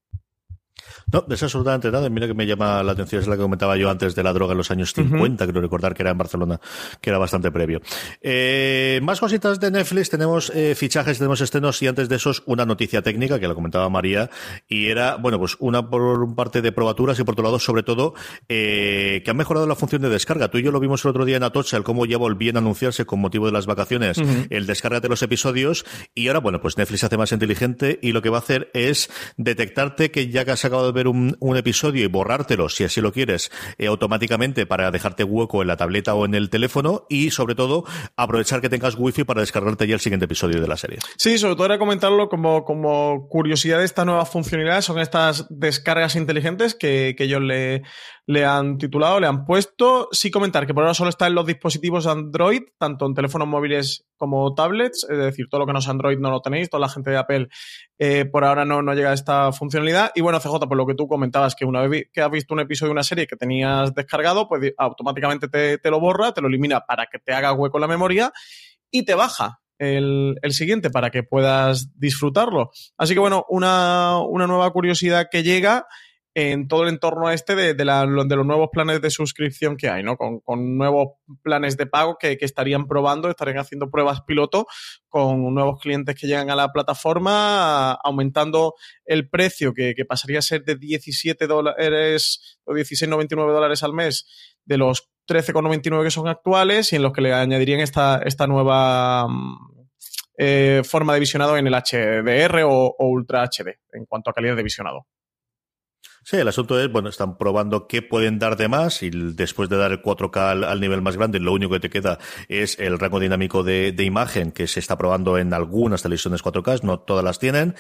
No, es absolutamente nada. Mira que me llama la atención, es la que comentaba yo antes de la droga en los años 50, creo recordar que era en Barcelona, que era bastante previo. Eh, más cositas de Netflix, tenemos eh, fichajes, tenemos estrenos y antes de esos una noticia técnica que la comentaba María y era, bueno, pues una por parte de probaturas y por otro lado, sobre todo, eh, que han mejorado la función de descarga. Tú y yo lo vimos el otro día en Atocha, el cómo ya volvían a anunciarse con motivo de las vacaciones el descarga de los episodios y ahora, bueno, pues Netflix hace más inteligente y lo que va a hacer es detectarte que ya que has de ver un, episodio y borrártelo, si así lo quieres, eh, automáticamente para dejarte hueco en la tableta o en el teléfono y, sobre todo, aprovechar que tengas wifi para descargarte ya el siguiente episodio de la serie. Sí, sobre todo era comentarlo como, como curiosidad de esta nueva funcionalidad, son estas descargas inteligentes que, que ellos le, le han titulado, le han puesto. Sí comentar que por ahora solo está en los dispositivos Android, tanto en teléfonos móviles como tablets, es decir, todo lo que no es Android no lo tenéis, toda la gente de Apple eh, por ahora no, no llega a esta funcionalidad. Y bueno, CJ, por lo que tú comentabas, que una vez que has visto un episodio de una serie que tenías descargado, pues automáticamente te, te lo borra, te lo elimina para que te haga hueco en la memoria y te baja el, el, siguiente para que puedas disfrutarlo. Así que bueno, una, una nueva curiosidad que llega en todo el entorno este de, los nuevos planes de suscripción que hay, ¿no? Con, nuevos planes de pago que, estarían probando, estarían haciendo pruebas piloto con nuevos clientes que llegan a la plataforma, aumentando el precio que, pasaría a ser de 17 dólares o 16,99 dólares al mes de los 13,99 que son actuales y en los que le añadirían esta, nueva eh, forma de visionado en el HDR o Ultra HD en cuanto a calidad de visionado. Sí, el asunto es, bueno, están probando qué pueden dar de más y después de dar el 4K al, nivel más grande, lo único que te queda es el rango dinámico de, de imagen que se está probando en algunas televisiones 4K, no todas las tienen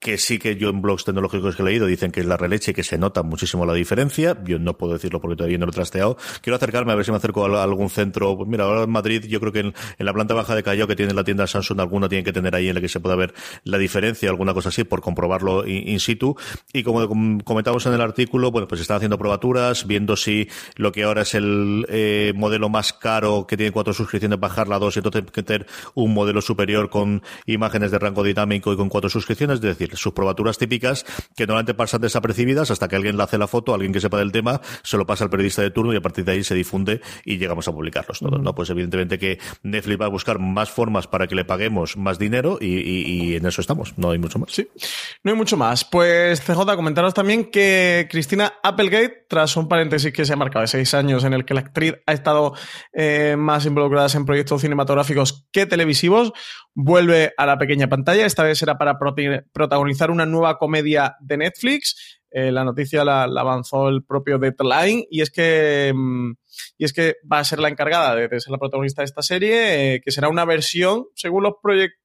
que sí que yo en blogs tecnológicos que he leído dicen que es la releche y que se nota muchísimo la diferencia. Yo no puedo decirlo porque todavía no lo he trasteado. Quiero acercarme a ver si me acerco a algún centro. Pues mira, ahora en Madrid yo creo que en, la planta baja de Callao que tiene la tienda Samsung alguna tiene que tener ahí en la que se pueda ver la diferencia, alguna cosa así, por comprobarlo in, situ. Y como comentamos en el artículo, bueno, pues están haciendo probaturas, viendo si lo que ahora es el eh, modelo más caro que tiene cuatro suscripciones, bajar la dos y entonces tener un modelo superior con imágenes de rango dinámico y con cuatro suscripciones. Es decir, decir, sus probaturas típicas que normalmente pasan desapercibidas hasta que alguien le hace la foto, alguien que sepa del tema, se lo pasa al periodista de turno y a partir de ahí se difunde y llegamos a publicarlos todos, ¿no? Pues evidentemente que Netflix va a buscar más formas para que le paguemos más dinero y, en eso estamos, no hay mucho más. Sí, no hay mucho más. Pues CJ, comentaros también que Cristina Applegate, tras un paréntesis que se ha marcado de seis años en el que la actriz ha estado eh, más involucrada en proyectos cinematográficos que televisivos, vuelve a la pequeña pantalla. Esta vez será para protagonizar una nueva comedia de Netflix. Eh, la noticia la, avanzó el propio Deadline y es que mm, y es que va a ser la encargada de, ser la protagonista de esta serie, eh, que será una versión, según los,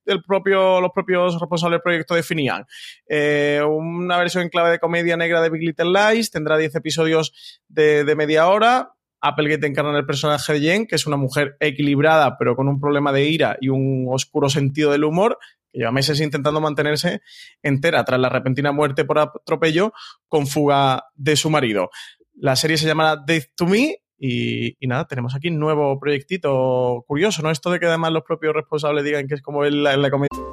el propio, los propios responsables del proyecto definían, eh, una versión en clave de comedia negra de Big Little Lies, tendrá 10 episodios de, de media hora, Applegate encarna en el personaje de Jen, que es una mujer equilibrada, pero con un problema de ira y un oscuro sentido del humor, que lleva meses intentando mantenerse entera tras la repentina muerte por atropello con fuga de su marido. La serie se llamará Death to Me y, nada, tenemos aquí un nuevo proyectito curioso, ¿no? Esto de que además los propios responsables digan que es como la, la comedia.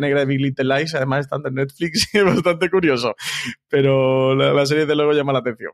Negra de Big Little Lies, además están en Netflix y es bastante curioso, pero la, la serie de luego llama la atención.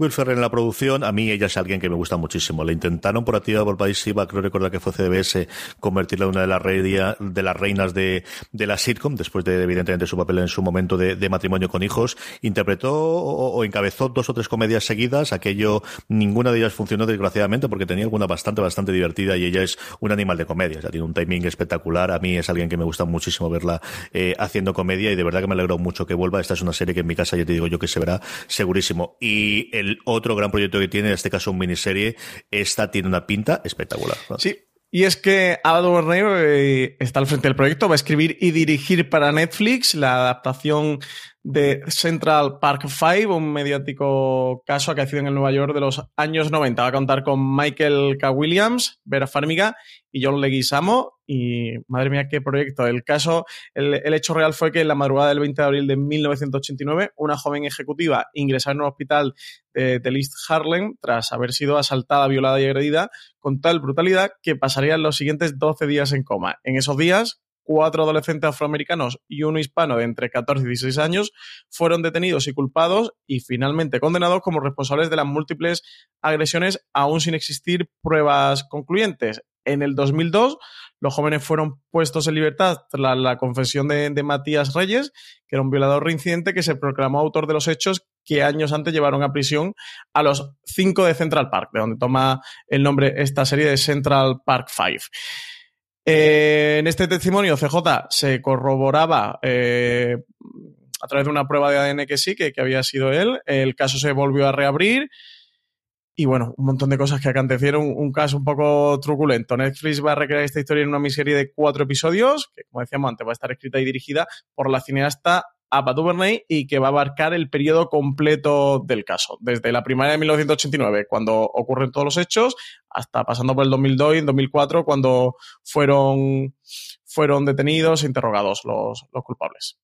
Will Ferrer en la producción, a mí ella es alguien que me gusta muchísimo. Le intentaron por activa por país IVA, creo recordar que fue CBS, convertirla en una de las, de las reinas de, de, la sitcom, después de, evidentemente, su papel en su momento de, matrimonio con hijos. Interpretó o, encabezó dos o tres comedias seguidas. Aquello, ninguna de ellas funcionó, desgraciadamente, porque tenía alguna bastante, bastante divertida y ella es un animal de comedia. Ya tiene un timing espectacular. A mí es alguien que me gusta muchísimo verla eh, haciendo comedia y de verdad que me alegro mucho que vuelva. Esta es una serie que en mi casa ya te digo yo que se verá segurísimo. Y el otro gran proyecto que tiene, en este caso un miniserie, esta tiene una pinta espectacular. Sí, y es que Ava DuVernay eh, está al frente del proyecto, va a escribir y dirigir para Netflix la adaptación de Central Park Five, un mediático caso acaecido en el Nueva York de los años 90. Va a contar con Michael K. Williams, Vera Farmiga y John Leguizamo. Y madre mía, qué proyecto. El caso, el, hecho real fue que en la madrugada del 20 de abril de 1989, una joven ejecutiva ingresó en un hospital de, de East Harlem tras haber sido asaltada, violada y agredida con tal brutalidad que pasarían los siguientes 12 días en coma. En esos días, cuatro adolescentes afroamericanos y uno hispano de entre 14 y 16 años fueron detenidos y culpados y finalmente condenados como responsables de las múltiples agresiones aún sin existir pruebas concluyentes. En el 2002, los jóvenes fueron puestos en libertad tras la, confesión de, Matías Reyes, que era un violador reincidente que se proclamó autor de los hechos que años antes llevaron a prisión a los cinco de Central Park, de donde toma el nombre esta serie de Central Park Five. Eh, en este testimonio, CJ se corroboraba eh, a través de una prueba de ADN que sí, que, había sido él. El caso se volvió a reabrir. Y bueno, un montón de cosas que acontecieron, un caso un poco truculento. Netflix va a recrear esta historia en una miniserie de cuatro episodios, que como decíamos antes va a estar escrita y dirigida por la cineasta a DuVernay y que va a abarcar el periodo completo del caso, desde la primavera de 1989, cuando ocurren todos los hechos, hasta pasando por el 2002 y 2004, cuando fueron, fueron detenidos e interrogados los, los culpables.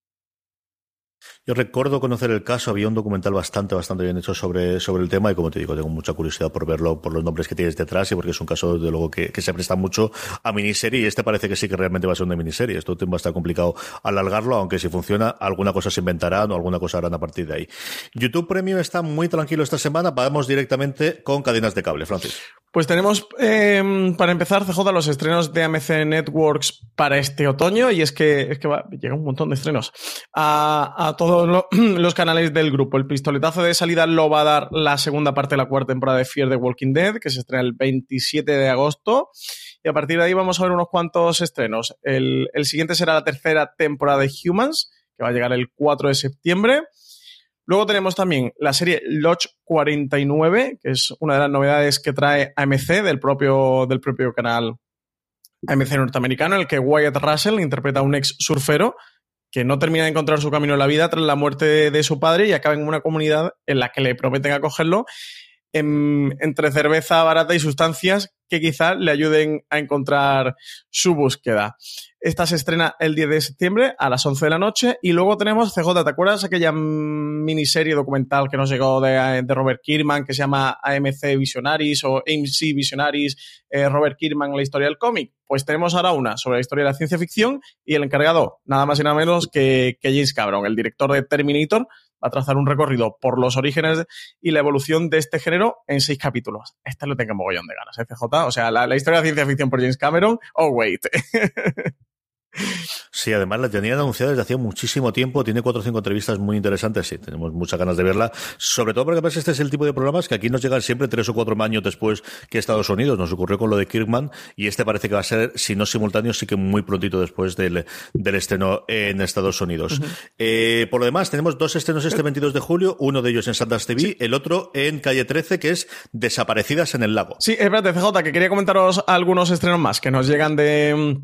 Yo recuerdo conocer el caso, había un documental bastante, bastante bien hecho sobre, sobre el tema y como te digo, tengo mucha curiosidad por verlo, por los nombres que tienes detrás y porque es un caso, de luego, que, se presta mucho a miniserie y este parece que sí que realmente va a ser una miniserie. Esto va a estar complicado alargarlo, aunque si funciona, alguna cosa se inventarán o alguna cosa harán a partir de ahí. YouTube Premium está muy tranquilo esta semana, vamos directamente con cadenas de cable, Francis. Pues tenemos, eh, para empezar, CJ, los estrenos de AMC Networks para este otoño, y es que, es que va, llega un montón de estrenos a, a todos lo, los canales del grupo. El pistoletazo de salida lo va a dar la segunda parte de la cuarta temporada de Fear the Walking Dead, que se estrena el 27 de agosto. Y a partir de ahí vamos a ver unos cuantos estrenos. El, el siguiente será la tercera temporada de Humans, que va a llegar el 4 de septiembre. Luego tenemos también la serie Lodge 49, que es una de las novedades que trae AMC del propio, del propio canal AMC norteamericano, en el que Wyatt Russell interpreta a un ex surfero que no termina de encontrar su camino en la vida tras la muerte de, su padre y acaba en una comunidad en la que le prometen acogerlo en, entre cerveza barata y sustancias que quizá le ayuden a encontrar su búsqueda. Esta se estrena el 10 de septiembre a las 11 de la noche y luego tenemos CJ, ¿te acuerdas aquella miniserie documental que nos llegó de, Robert Kirkman que se llama AMC Visionaries o AMC Visionaries, eh, Robert Kirkman, la historia del cómic? Pues tenemos ahora una sobre la historia de la ciencia ficción y el encargado, nada más y nada menos que, James Cameron, el director de Terminator, va a trazar un recorrido por los orígenes y la evolución de este género en seis capítulos. Este lo tengo mogollón de ganas, ¿eh, CJ? O sea, la, la historia de la ciencia ficción por James Cameron, oh, wait. Sí, además la tenían anunciada desde hacía muchísimo tiempo. Tiene cuatro o cinco entrevistas muy interesantes. Sí, tenemos muchas ganas de verla. Sobre todo porque además este es el tipo de programas que aquí nos llegan siempre tres o cuatro años después que Estados Unidos. Nos ocurrió con lo de Kirkman y este parece que va a ser, si no simultáneo, sí que muy prontito después del, del estreno en Estados Unidos. Uh -huh. eh, por lo demás, tenemos dos estrenos este 22 de julio. Uno de ellos en Sundance TV, sí. el otro en Calle 13, que es Desaparecidas en el Lago. Sí, espérate, CJ, que quería comentaros algunos estrenos más que nos llegan de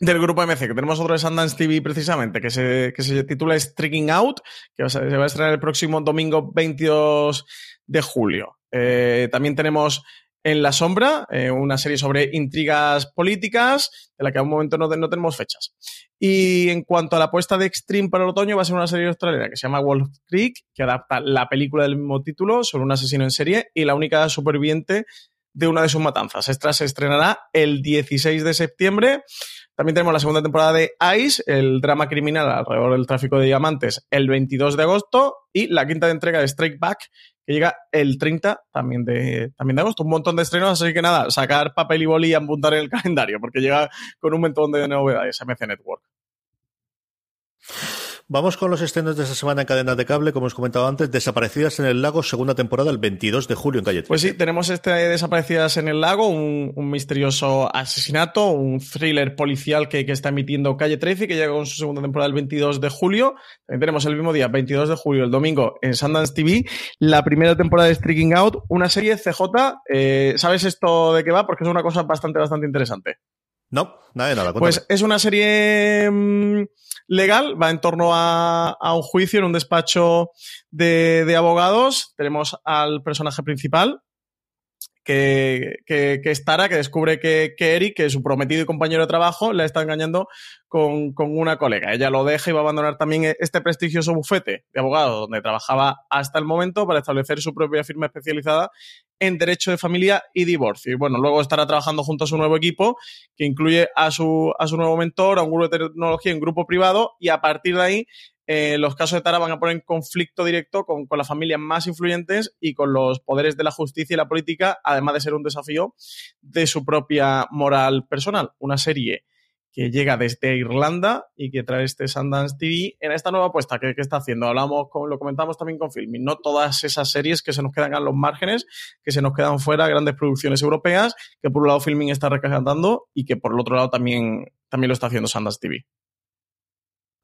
del grupo MC, que tenemos otro de Sundance TV precisamente, que se, que se titula Streaking Out, que se va a estrenar el próximo domingo 22 de julio. Eh, también tenemos En la Sombra, eh, una serie sobre intrigas políticas, de la que a un momento no, no, tenemos fechas. Y en cuanto a la apuesta de Extreme para el otoño, va a ser una serie australiana que se llama Wolf Creek, que adapta la película del mismo título sobre un asesino en serie y la única superviviente de una de sus matanzas. Esta se estrenará el 16 de septiembre. También tenemos la segunda temporada de Ice, el drama criminal alrededor del tráfico de diamantes, el 22 de agosto. Y la quinta entrega de Strike Back, que llega el 30 también de, también de agosto. Un montón de estrenos, así que nada, sacar papel y boli y apuntar en el calendario, porque llega con un montón de novedades MC Network. Vamos con los estrenos de esta semana en cadenas de cable, como os comentaba antes, Desaparecidas en el Lago, segunda temporada, el 22 de julio en Calle 13. Pues sí, tenemos este Desaparecidas en el Lago, un, un misterioso asesinato, un thriller policial que, que, está emitiendo Calle 13, que llega con su segunda temporada el 22 de julio. También tenemos el mismo día, 22 de julio, el domingo, en Sundance TV, la primera temporada de Streaking Out, una serie CJ. Eh, ¿Sabes esto de qué va? Porque es una cosa bastante, bastante interesante. No, nada de nada. Cuéntame. Pues es una serie mmm, legal, va en torno a, un juicio en un despacho de, abogados. Tenemos al personaje principal, que, es Tara, que descubre que, Eric, que es su prometido y compañero de trabajo, le está engañando con, con, una colega. Ella lo deja y va a abandonar también este prestigioso bufete de abogados donde trabajaba hasta el momento para establecer su propia firma especializada en derecho de familia y divorcio. Y bueno, luego estará trabajando junto a su nuevo equipo, que incluye a su, a su nuevo mentor, a un grupo de tecnología, un grupo privado, y a partir de ahí eh, los casos de Tara van a poner en conflicto directo con, con, las familias más influyentes y con los poderes de la justicia y la política, además de ser un desafío de su propia moral personal. Una serie que llega desde Irlanda y que trae este Sundance TV en esta nueva apuesta que, está haciendo. Hablamos, con, lo comentamos también con Filming, no todas esas series que se nos quedan a los márgenes, que se nos quedan fuera, grandes producciones europeas, que por un lado Filming está rescatando y que por el otro lado también, también lo está haciendo Sundance TV.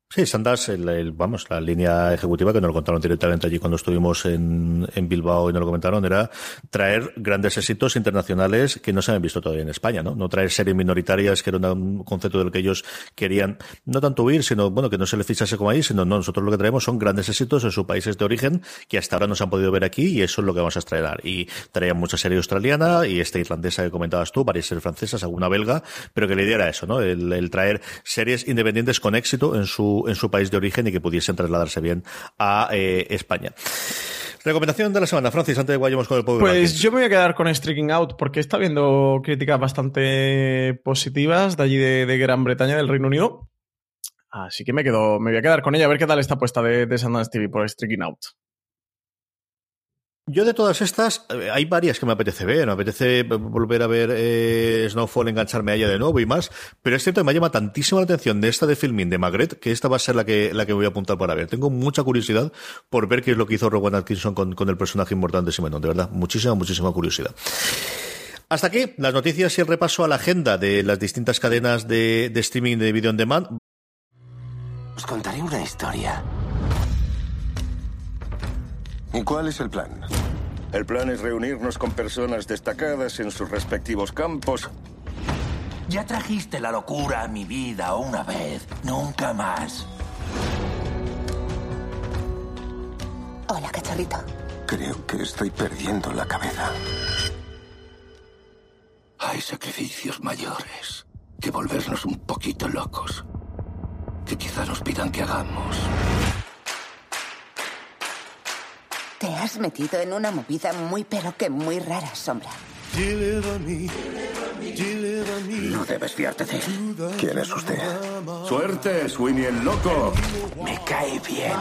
Sí, Sandas, el, el, vamos, la línea ejecutiva que nos lo contaron directamente allí cuando estuvimos en, en, Bilbao y nos lo comentaron era traer grandes éxitos internacionales que no se habían visto todavía en España, ¿no? No traer series minoritarias, que era un concepto del que ellos querían no tanto huir, sino, bueno, que no se les fichase como ahí, sino no, nosotros lo que traemos son grandes éxitos en sus países de origen que hasta ahora no se han podido ver aquí y eso es lo que vamos a estrenar. Y traían mucha serie australiana y esta irlandesa que comentabas tú, varias series francesas, alguna belga, pero que la idea era eso, ¿no? El, el traer series independientes con éxito en su su, en su país de origen y que pudiesen trasladarse bien a eh, España. Recomendación de la semana, Francis, antes de que vayamos con el Power Pues yo me voy a quedar con Streaking Out porque está viendo críticas bastante positivas de allí de, de Gran Bretaña, del Reino Unido. Así que me quedo, me voy a quedar con ella a ver qué tal está puesta de, de Sundance TV por Streaking Out. Yo de todas estas, eh, hay varias que me apetece ver. Me apetece volver a ver eh, Snowfall, engancharme a ella de nuevo y más. Pero es cierto que me llama tantísimo la atención de esta de filming de Magret que esta va a ser la que, la que voy a apuntar para ver. Tengo mucha curiosidad por ver qué es lo que hizo Rowan Atkinson con, con el personaje importante de Simenon. De verdad, muchísima, muchísima curiosidad. Hasta aquí las noticias y el repaso a la agenda de las distintas cadenas de, de streaming de video on demand. Os contaré una historia. ¿Y cuál es el plan? El plan es reunirnos con personas destacadas en sus respectivos campos. Ya trajiste la locura a mi vida una vez, nunca más. Hola, cachorrito. Creo que estoy perdiendo la cabeza. Hay sacrificios mayores que volvernos un poquito locos. Que quizá nos pidan que hagamos. Te has metido en una movida muy pero que muy rara, Sombra. No debes fiarte de él. ¿Quién es usted? Suerte, Sweeney el loco. Me cae bien.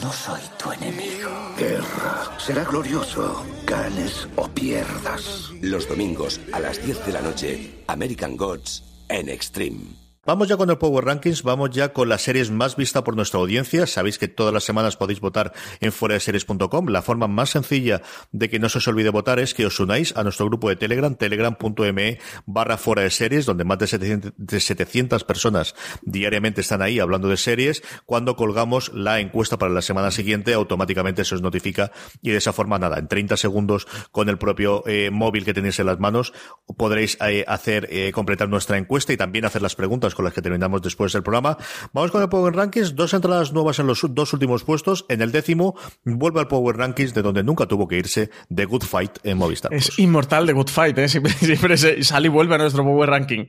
No soy tu enemigo. Guerra. Será glorioso. Ganes o pierdas. Los domingos a las 10 de la noche, American Gods en Extreme. Vamos ya con el Power Rankings, vamos ya con las series más vistas por nuestra audiencia. Sabéis que todas las semanas podéis votar en fueradeseries.com. La forma más sencilla de que no se os olvide votar es que os unáis a nuestro grupo de Telegram, telegram.me barra fuera de series, donde más de 700, de 700 personas diariamente están ahí hablando de series. Cuando colgamos la encuesta para la semana siguiente, automáticamente se os notifica y de esa forma, nada, en 30 segundos con el propio eh, móvil que tenéis en las manos, podréis eh, hacer, eh, completar nuestra encuesta y también hacer las preguntas con las que terminamos después del programa. Vamos con el Power Rankings, dos entradas nuevas en los dos últimos puestos. En el décimo, vuelve al Power Rankings de donde nunca tuvo que irse, The Good Fight en Movistar. Es inmortal de Good Fight, ¿eh? siempre, sale y vuelve a nuestro Power Ranking.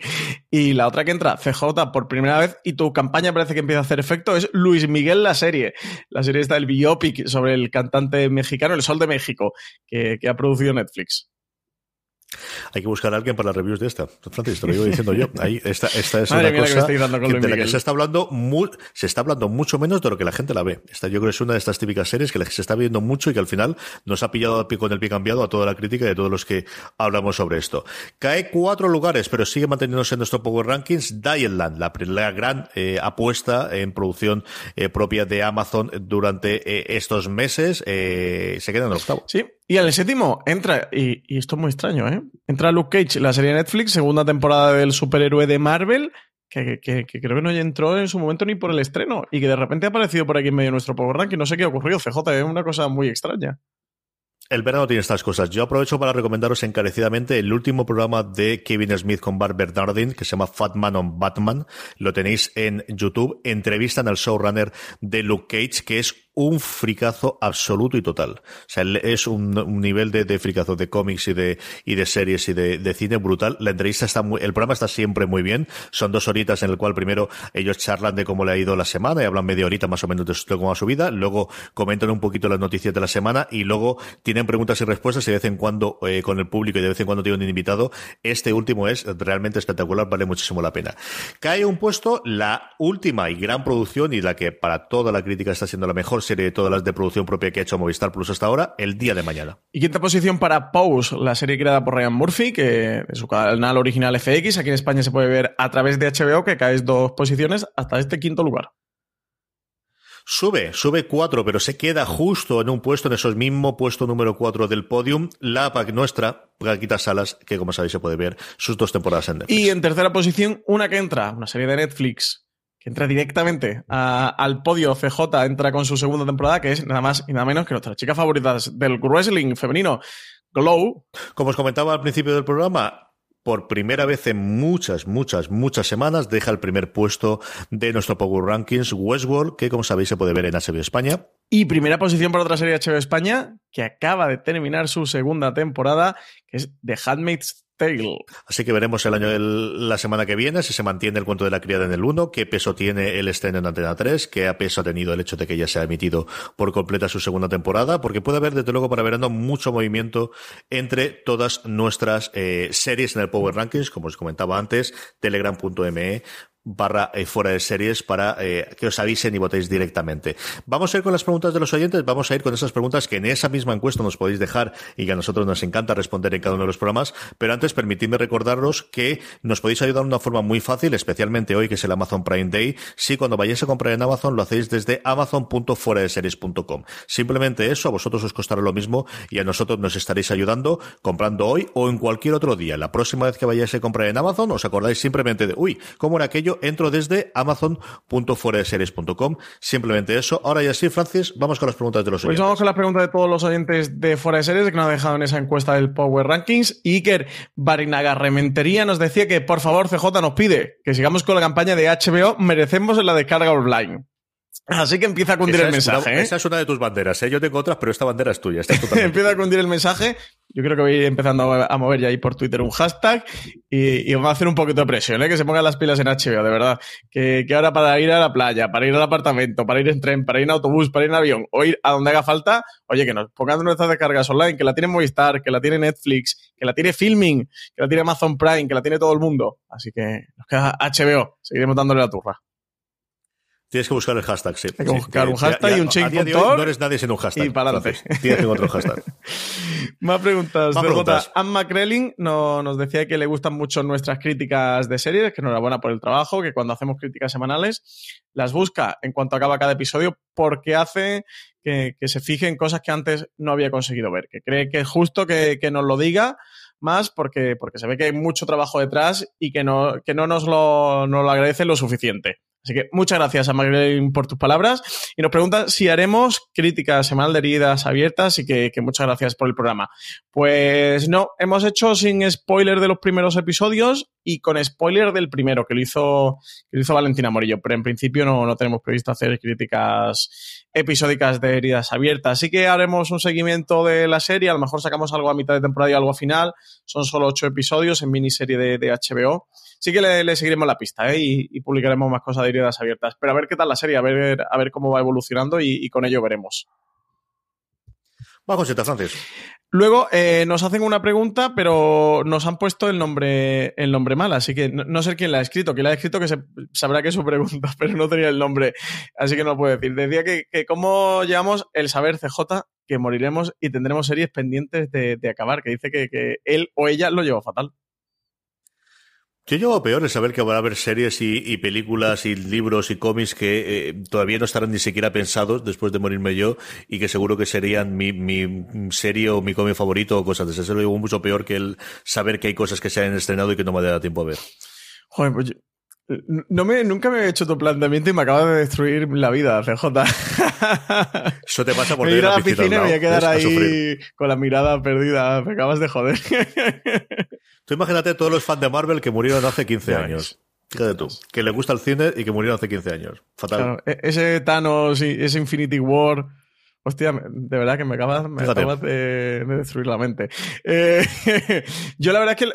Y la otra que entra, CJ, por primera vez, y tu campaña parece que empieza a hacer efecto, es Luis Miguel la serie. La serie está el biopic sobre el cantante mexicano, El Sol de México, que, que ha producido Netflix. Hay que buscar a alguien para las reviews de esta. Francis, te lo iba diciendo yo. Ahí, esta, esta es Madre una que cosa con que- de la que se está hablando mu- se está hablando mucho menos de lo que la gente la ve. Esta yo creo que es una de estas típicas series que se está viendo mucho y que al final nos ha pillado con el pie cambiado a toda la crítica y a todos los que hablamos sobre esto. Cae cuatro lugares, pero sigue manteniéndose en nuestro Power Rankings. Dial la, la gran eh, apuesta en producción eh, propia de Amazon durante eh, estos meses, eh, se queda en el octavo. Sí, y en el séptimo entra, y, y esto es muy extraño, ¿eh? Entra Luke Cage, la serie Netflix, segunda temporada del superhéroe de Marvel, que, creo que no entró en su momento ni por el estreno, y que de repente ha aparecido por aquí en medio de nuestro Power Ranking. No sé qué ha ocurrido, CJ, es una cosa muy extraña. El verano tiene estas cosas. Yo aprovecho para recomendaros encarecidamente el último programa de Kevin Smith con Bart Bernardin, que se llama Fat Man on Batman. Lo tenéis en YouTube. Entrevistan al showrunner de Luke Cage, que es un fricazo absoluto y total. O sea, es un, nivel de, de fricazo de cómics y de, y de series y de, de cine brutal. La entrevista está muy, el programa está siempre muy bien. Son dos horitas en el cual primero ellos charlan de cómo le ha ido la semana y hablan media horita más o menos de cómo va su vida. Luego comentan un poquito las noticias de la semana y luego tienen preguntas y respuestas y de vez en cuando eh, con el público y de vez en cuando tienen un invitado. Este último es realmente espectacular, vale muchísimo la pena. Cae un puesto la última y gran producción y la que para toda la crítica está siendo la mejor serie de todas las de producción propia que ha hecho Movistar Plus hasta ahora, El Día de Mañana. Y quinta posición para Pose, la serie creada por Ryan Murphy, que de su canal original FX, aquí en España se puede ver a través de HBO, que caes dos posiciones hasta este quinto lugar. Sube, sube cuatro, pero se queda justo en un puesto, en esos mismo puesto número cuatro del podium, la PAC nuestra, Paquita Salas, que como sabéis se puede ver sus dos temporadas en Netflix. Y en tercera posición, una que entra, una serie de Netflix, que entra directamente a- al podio CJ, entra con su segunda temporada, que es nada más y nada menos que nuestra chica favorita del wrestling femenino, Glow. Como os comentaba al principio del programa, por primera vez en muchas, muchas, muchas semanas deja el primer puesto de nuestro Power Rankings Westworld, que como sabéis se puede ver en HBO España. Y primera posición para otra serie de HBO España, que acaba de terminar su segunda temporada, que es The Handmaid's Tale. Así que veremos el año la semana que viene si se mantiene el cuento de la criada en el 1, qué peso tiene el estreno en Antena 3, qué peso ha tenido el hecho de que ya se ha emitido por completa su segunda temporada, porque puede haber desde luego para verano mucho movimiento entre todas nuestras eh, series en el Power Rankings, como os comentaba antes, telegram.me barra eh, fuera de series para eh, que os avisen y votéis directamente. Vamos a ir con las preguntas de los oyentes, vamos a ir con esas preguntas que en esa misma encuesta nos podéis dejar y que a nosotros nos encanta responder en cada uno de los programas, pero antes permitidme recordaros que nos podéis ayudar de una forma muy fácil, especialmente hoy que es el Amazon Prime Day, si cuando vayáis a comprar en Amazon lo hacéis desde amazon.fueradeseries.com. Simplemente eso a vosotros os costará lo mismo y a nosotros nos estaréis ayudando comprando hoy o en cualquier otro día. La próxima vez que vayáis a comprar en Amazon os acordáis simplemente de, uy, ¿cómo era aquello? Entro desde amazon.foradeseries.com. Simplemente eso. Ahora ya sí, Francis, vamos con las preguntas de los oyentes. Pues vamos con las preguntas de todos los oyentes de Fuera de Series que nos han dejado en esa encuesta del Power Rankings. Iker Barinaga Rementería nos decía que, por favor, CJ nos pide que sigamos con la campaña de HBO Merecemos la descarga online. Así que empieza a cundir el mensaje. ¿eh? Esa es una de tus banderas. ¿eh? Yo tengo otras, pero esta bandera es tuya. empieza a cundir el mensaje. Yo creo que voy a ir empezando a mover ya ahí por Twitter un hashtag y, vamos a hacer un poquito de presión, ¿eh? que se pongan las pilas en HBO, de verdad. Que, que, ahora para ir a la playa, para ir al apartamento, para ir en tren, para ir en autobús, para ir en avión o ir a donde haga falta, oye, que nos pongan nuestras descargas online, que la tiene Movistar, que la tiene Netflix, que la tiene Filming, que la tiene Amazon Prime, que la tiene todo el mundo. Así que nos queda HBO. Seguiremos dándole la turra. Tienes que buscar el hashtag, sí. Hay que buscar un hashtag y un check No eres nadie sin un hashtag. Y para adelante. Tienes que otro hashtag. Más preguntas. Más preguntas. Anne McCrelling no, nos decía que le gustan mucho nuestras críticas de series, que enhorabuena por el trabajo, que cuando hacemos críticas semanales las busca en cuanto acaba cada episodio porque hace que, se fije en cosas que antes no había conseguido ver, que cree que es justo que, que nos lo diga más porque, porque se ve que hay mucho trabajo detrás y que no, que no nos lo, nos lo agradece lo suficiente. Así que muchas gracias a Magdalene por tus palabras. Y nos pregunta si haremos críticas semanal de heridas abiertas y que, muchas gracias por el programa. Pues no, hemos hecho sin spoiler de los primeros episodios y con spoiler del primero, que lo hizo, que lo hizo Valentina Morillo. Pero en principio no, no tenemos previsto hacer críticas episódicas de heridas abiertas. Así que haremos un seguimiento de la serie. A lo mejor sacamos algo a mitad de temporada y algo a final. Son solo ocho episodios en miniserie de HBO sí que le, seguiremos la pista ¿eh? y, publicaremos más cosas de heridas abiertas. Pero a ver qué tal la serie, a ver, a ver cómo va evolucionando y, con ello veremos. Vamos, Francis. Luego eh, nos hacen una pregunta, pero nos han puesto el nombre, el nombre mal, así que no, sé quién la ha escrito. Quién la ha escrito que se, sabrá que es su pregunta, pero no tenía el nombre, así que no lo puedo decir. Decía que, que cómo llevamos el saber CJ que moriremos y tendremos series pendientes de, acabar, que dice que, que, él o ella lo lleva fatal. Yo llevo peor el saber que va a haber series y, películas y libros y cómics que eh, todavía no estarán ni siquiera pensados después de morirme yo y que seguro que serían mi, mi serie o mi cómic favorito o cosas de ese. Lo llevo mucho peor que el saber que hay cosas que se han estrenado y que no me da tiempo a ver. Joder, pues no me, nunca me he hecho tu planteamiento y me acaba de destruir la vida, CJ. Eso te pasa por ir a la piscina y me voy a quedar ahí con la mirada perdida. Me acabas de joder. Tú imagínate todos los fans de Marvel que murieron hace 15 años. Fíjate tú, que le gusta el cine y que murieron hace 15 años. Fatal. E-, ese Thanos, ese Infinity War. Hostia, de verdad que me acabas, me de, destruir la mente. Eh, yo la verdad es que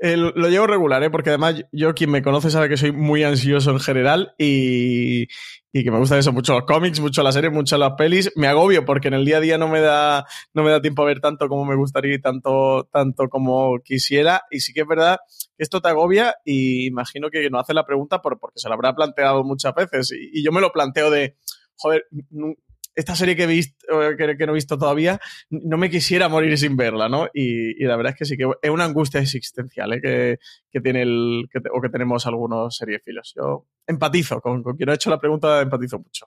lo llevo regular, ¿eh? porque además yo quien me conoce sabe que soy muy ansioso en general y, y que me gusta eso, mucho los cómics, mucho la serie, mucho las pelis. Me agobio porque en el día a día no me da, no me da tiempo a ver tanto como me gustaría y tanto, tanto como quisiera. Y sí que es verdad que esto te agobia y imagino que no hace la pregunta por, porque se lo habrá planteado muchas veces. Y, y yo me lo planteo de, joder, esta serie que, he visto, que, no he visto todavía, no me quisiera morir sin verla, ¿no? Y, la verdad es que sí, que es una angustia existencial ¿eh? que, tiene el, o que tenemos algunos seriefilos. Yo empatizo con, quien ha hecho la pregunta, empatizo mucho.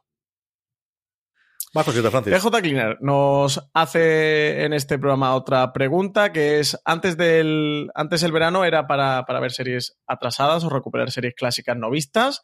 Más cositas, Francis. PJ Cleaner nos hace en este programa otra pregunta que es, antes del antes el verano era para, para ver series atrasadas o recuperar series clásicas no vistas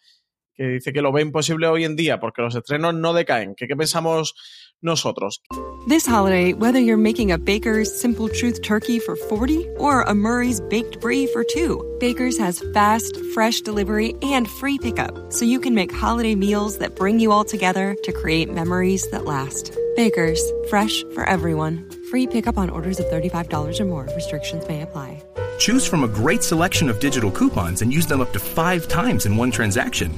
que dice que lo ve imposible hoy en día porque los estrenos no decaen. ¿Qué, qué pensamos nosotros? This holiday, whether you're making a Baker's Simple Truth turkey for 40 or a Murray's Baked Brie for 2, Baker's has fast, fresh delivery and free pickup so you can make holiday meals that bring you all together to create memories that last. Baker's, fresh for everyone. Free pickup on orders of $35 or more. Restrictions may apply. Choose from a great selection of digital coupons and use them up to five times in one transaction.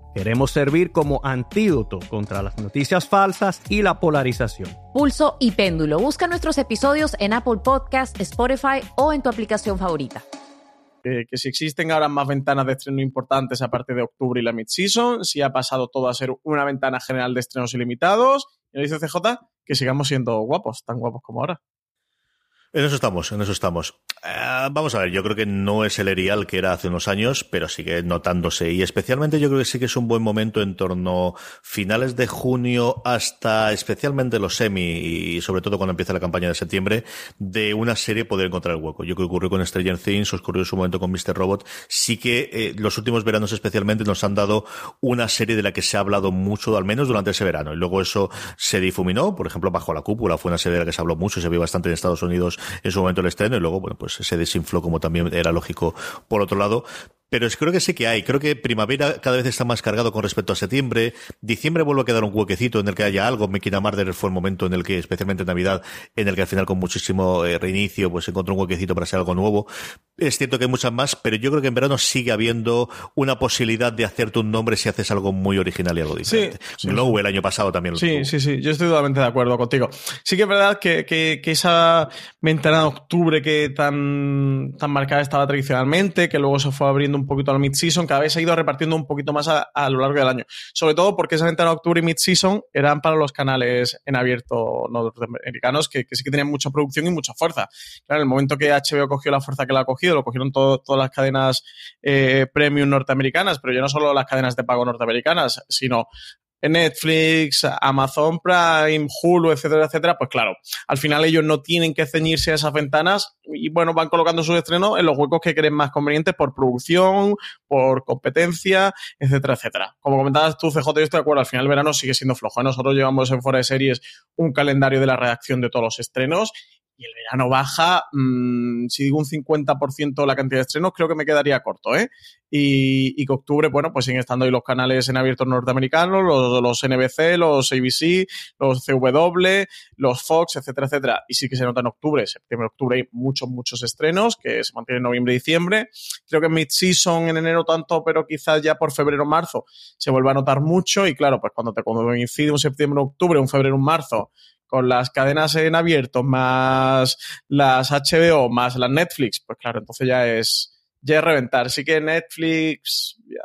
Queremos servir como antídoto contra las noticias falsas y la polarización. Pulso y Péndulo. Busca nuestros episodios en Apple Podcast, Spotify o en tu aplicación favorita que, si existen ahora más ventanas de estreno importantes aparte de octubre y la mid-season, si ha pasado todo a ser una ventana general de estrenos ilimitados. Y nos dice CJ que sigamos siendo guapos, tan guapos como ahora. En eso estamos, en eso estamos. Eh, vamos a ver, yo creo que no es el Erial que era hace unos años, pero sigue notándose. Y especialmente yo creo que sí que es un buen momento en torno finales de junio hasta especialmente los semi y sobre todo cuando empieza la campaña de septiembre, de una serie poder encontrar el hueco. Yo creo que ocurrió con Stranger Things, ocurrió en su momento con Mr. Robot. Sí que eh, los últimos veranos especialmente nos han dado una serie de la que se ha hablado mucho, al menos durante ese verano. Y luego eso se difuminó, por ejemplo, bajo la cúpula fue una serie de la que se habló mucho, se vio bastante en Estados Unidos en su momento el estreno y luego, bueno, pues se desinfló como también era lógico por otro lado. Pero creo que sí que hay. Creo que primavera cada vez está más cargado con respecto a septiembre. Diciembre vuelve a quedar un huequecito en el que haya algo. Making Marder fue el momento en el que, especialmente en Navidad, en el que al final con muchísimo eh, reinicio, pues encontró un huequecito para hacer algo nuevo. Es cierto que hay muchas más, pero yo creo que en verano sigue habiendo una posibilidad de hacerte un nombre si haces algo muy original y algo diferente. Sí, sí, el año pasado también. sí, sí, sí. Yo estoy totalmente de acuerdo contigo. Sí que es verdad que, que, que esa ventana de octubre que tan, tan marcada estaba tradicionalmente, que luego se fue abriendo un poquito al mid-season, cada vez ha ido repartiendo un poquito más a, lo largo del año. Sobre todo porque esa ventana de octubre y mid-season eran para los canales en abierto norteamericanos que, sí que tenían mucha producción y mucha fuerza. Claro, en el momento que HBO cogió la fuerza que la ha cogido, lo cogieron todas las cadenas eh, premium norteamericanas, pero ya no solo las cadenas de pago norteamericanas, sino Netflix, Amazon Prime, Hulu, etcétera, etcétera, pues claro, al final ellos no tienen que ceñirse a esas ventanas y bueno, van colocando sus estrenos en los huecos que creen más convenientes por producción, por competencia, etcétera, etcétera. Como comentabas tú, CJ, yo estoy de acuerdo, al final el verano sigue siendo flojo. Nosotros llevamos en Fuera de Series un calendario de la redacción de todos los estrenos y el verano baja, mm, si digo un 50% la cantidad de estrenos, creo que me quedaría corto, ¿eh? Y, que octubre, bueno, pues siguen estando ahí los canales en abiertos norteamericanos, los, los NBC, los ABC, los CW, los Fox, etcétera, etcétera. Y sí que se nota en octubre, septiembre, octubre hay muchos, muchos estrenos que se mantienen en noviembre y diciembre. Creo que en mid-season en enero tanto, pero quizás ya por febrero marzo se vuelve a notar mucho. Y claro, pues cuando te coincide un septiembre, octubre, un febrero, un marzo, con las cadenas en abierto, más las HBO, más las Netflix, pues claro, entonces ya es, ya es reventar. Sí que Netflix, ya,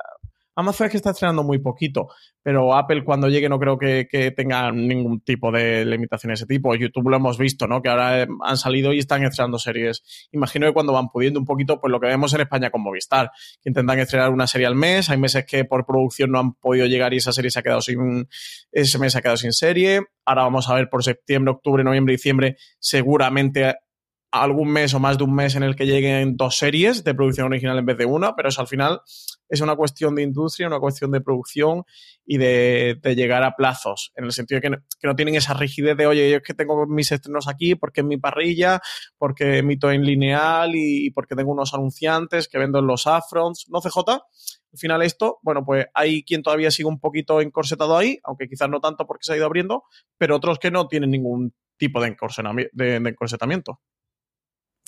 Amazon es que está estrenando muy poquito, pero Apple cuando llegue no creo que, tenga ningún tipo de limitación de ese tipo. YouTube lo hemos visto, ¿no? Que ahora eh, han salido y están estrenando series. Imagino que cuando van pudiendo un poquito, pues lo que vemos en España con Movistar, que intentan estrenar una serie al mes. Hay meses que por producción no han podido llegar y esa serie se ha quedado sin, ese mes se ha quedado sin serie. Ahora vamos a ver por septiembre, octubre, noviembre, diciembre, seguramente algún mes o más de un mes en el que lleguen dos series de producción original en vez de una, pero eso al final es una cuestión de industria, una cuestión de producción y de, llegar a plazos, en el sentido de que no, tienen esa rigidez de, oye, yo es que tengo mis estrenos aquí porque es mi parrilla, porque emito en lineal y, porque tengo unos anunciantes que vendo en los afronts, ¿no, CJ? Al final esto, bueno, pues hay quien todavía sigue un poquito encorsetado ahí, aunque quizás no tanto porque se ha ido abriendo, pero otros que no tienen ningún tipo de encorsetamiento.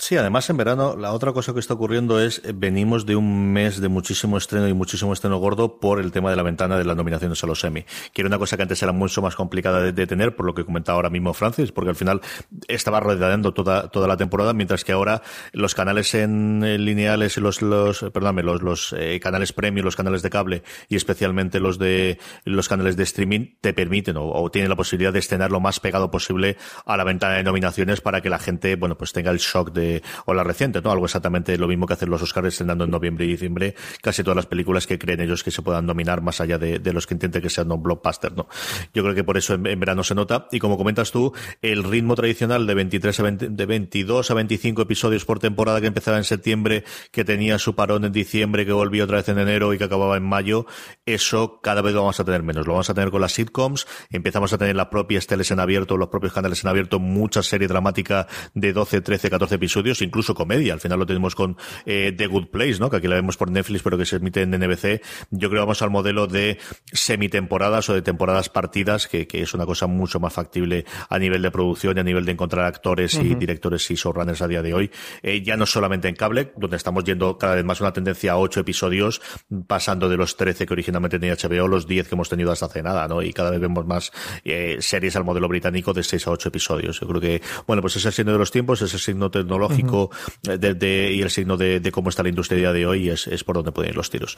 Sí, además en verano la otra cosa que está ocurriendo es eh, venimos de un mes de muchísimo estreno y muchísimo estreno gordo por el tema de la ventana de las nominaciones a los Emmy, que era una cosa que antes era mucho más complicada de, tener, por lo que comentaba ahora mismo Francis, porque al final estaba rodeando toda, toda la temporada, mientras que ahora los canales en, lineales y los, los perdóname, los, los eh, canales premium, los canales de cable y especialmente los de los canales de streaming te permiten o, o tienen la posibilidad de estrenar lo más pegado posible a la ventana de nominaciones para que la gente, bueno, pues tenga el shock de o la reciente, ¿no? Algo exactamente lo mismo que hacen los Oscars estrenando en noviembre y diciembre casi todas las películas que creen ellos que se puedan dominar más allá de, los que intenten que sean un blockbuster, ¿no? Yo creo que por eso en, verano se nota. Y como comentas tú, el ritmo tradicional de 23 a de 22 a 25 episodios por temporada que empezaba en septiembre, que tenía su parón en diciembre, que volvió otra vez en enero y que acababa en mayo, eso cada vez lo vamos a tener menos. Lo vamos a tener con las sitcoms, empezamos a tener las propias teles en abierto, los propios canales en abierto, mucha serie dramática de 12, 13, 14 episodios, incluso comedia. Al final lo tenemos con eh, The Good Place, ¿no? Que aquí la vemos por Netflix, pero que se emite en NBC. Yo creo que vamos al modelo de semitemporadas o de temporadas partidas, que, es una cosa mucho más factible a nivel de producción y a nivel de encontrar actores y directores y showrunners a día de hoy. Eh, ya no solamente en cable, donde estamos yendo cada vez más una tendencia a ocho episodios, pasando de los 13 que originalmente tenía HBO, los 10 que hemos tenido hasta hace nada, ¿no? Y cada vez vemos más eh, series al modelo británico de 6 a 8 episodios. Yo creo que, bueno, pues ese signo de los tiempos, ese signo tecnológico de, y el signo de, cómo está la industria de hoy es, es por donde pueden ir los tiros.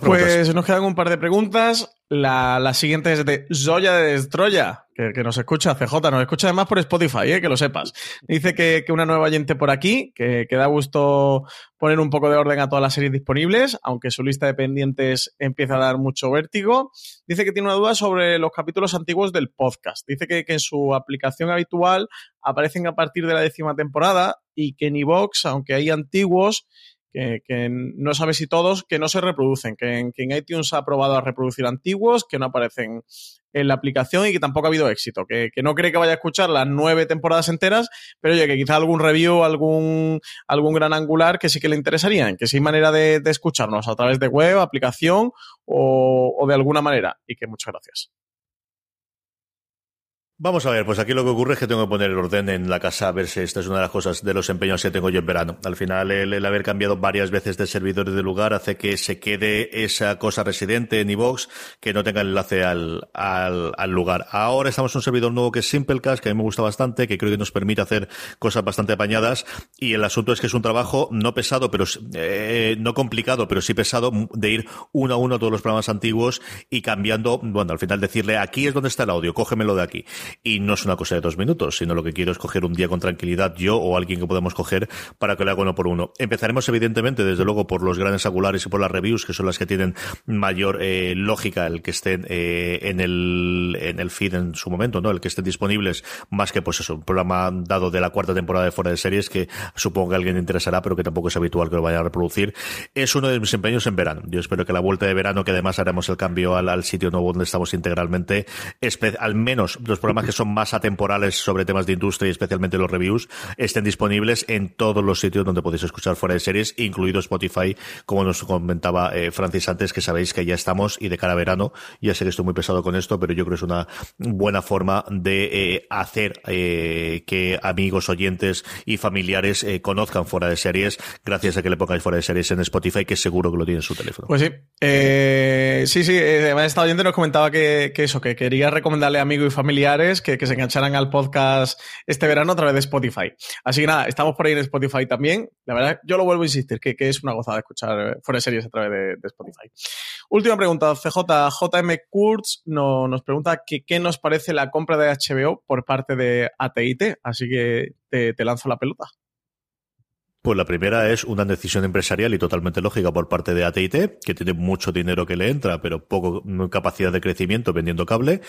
pues nos quedan un par de preguntas. La, la siguiente es de Zoya de Destroya que, nos escucha, CJ, nos escucha además por Spotify, ¿eh? que lo sepas. Dice que, una nueva oyente por aquí, que, que, da gusto poner un poco de orden a todas las series disponibles, aunque su lista de pendientes empieza a dar mucho vértigo. Dice que tiene una duda sobre los capítulos antiguos del podcast. Dice que, en su aplicación habitual aparecen a partir de la décima temporada y que en iVox, aunque hay antiguos, que, no sabe si todos, que no se reproducen, que que en iTunes ha probado a reproducir antiguos, que no aparecen en la aplicación y que tampoco ha habido éxito, que, no cree que vaya a escuchar las nueve temporadas enteras, pero oye, que quizá algún review, algún, algún gran angular que sí que le interesaría, que sí hay manera de, escucharnos a través de web, aplicación o, o de alguna manera. Y que muchas gracias. Vamos a ver, pues aquí lo que ocurre es que tengo que poner el orden en la casa a ver si esta es una de las cosas de los empeños que tengo yo en verano. Al final, el, haber cambiado varias veces de servidores de lugar hace que se quede esa cosa residente en iVox que no tenga enlace al, al, lugar. Ahora estamos en un servidor nuevo que es Simplecast, que a mí me gusta bastante, que creo que nos permite hacer cosas bastante apañadas. Y el asunto es que es un trabajo no pesado, pero eh, no complicado, pero sí pesado de ir uno a uno a todos los programas antiguos y cambiando, bueno, al final decirle aquí es donde está el audio, cógemelo de aquí y no es una cosa de dos minutos, sino lo que quiero es coger un día con tranquilidad yo o alguien que podamos coger para que lo haga uno por uno. Empezaremos evidentemente desde luego por los grandes angulares y por las reviews, que son las que tienen mayor eh, lógica el que estén eh, en el en el feed en su momento, ¿no? El que estén disponibles, más que pues eso, un programa dado de la cuarta temporada de Fuera de Series que supongo que a alguien le interesará, pero que tampoco es habitual que lo vaya a reproducir. Es uno de mis empeños en verano. Yo espero que la vuelta de verano, que además haremos el cambio al, al sitio nuevo donde estamos integralmente, al menos los programas que son más atemporales sobre temas de industria y especialmente los reviews estén disponibles en todos los sitios donde podéis escuchar fuera de series, incluido Spotify, como nos comentaba eh, Francis antes, que sabéis que ya estamos y de cara a verano, ya sé que estoy muy pesado con esto, pero yo creo que es una buena forma de eh, hacer eh, que amigos, oyentes y familiares conozcan fuera de series, gracias a que le pongáis fuera de series en Spotify, que seguro que lo tiene en su teléfono. Pues sí, sí, sí, además esta oyente nos comentaba que, que eso, que quería recomendarle a amigos y familiares que, se engancharan al podcast este verano a través de Spotify. Así que nada, estamos por ahí en Spotify también. La verdad, yo lo vuelvo a insistir, que, es una gozada escuchar eh, fuera de series a través de, Spotify. Última pregunta, CJ. JM Kurtz nos pregunta qué nos parece la compra de HBO por parte de AT&T. Así que te lanzo la pelota. Pues la primera es una decisión empresarial y totalmente lógica por parte de AT&T, que tiene mucho dinero que le entra, pero poco capacidad de crecimiento vendiendo cable.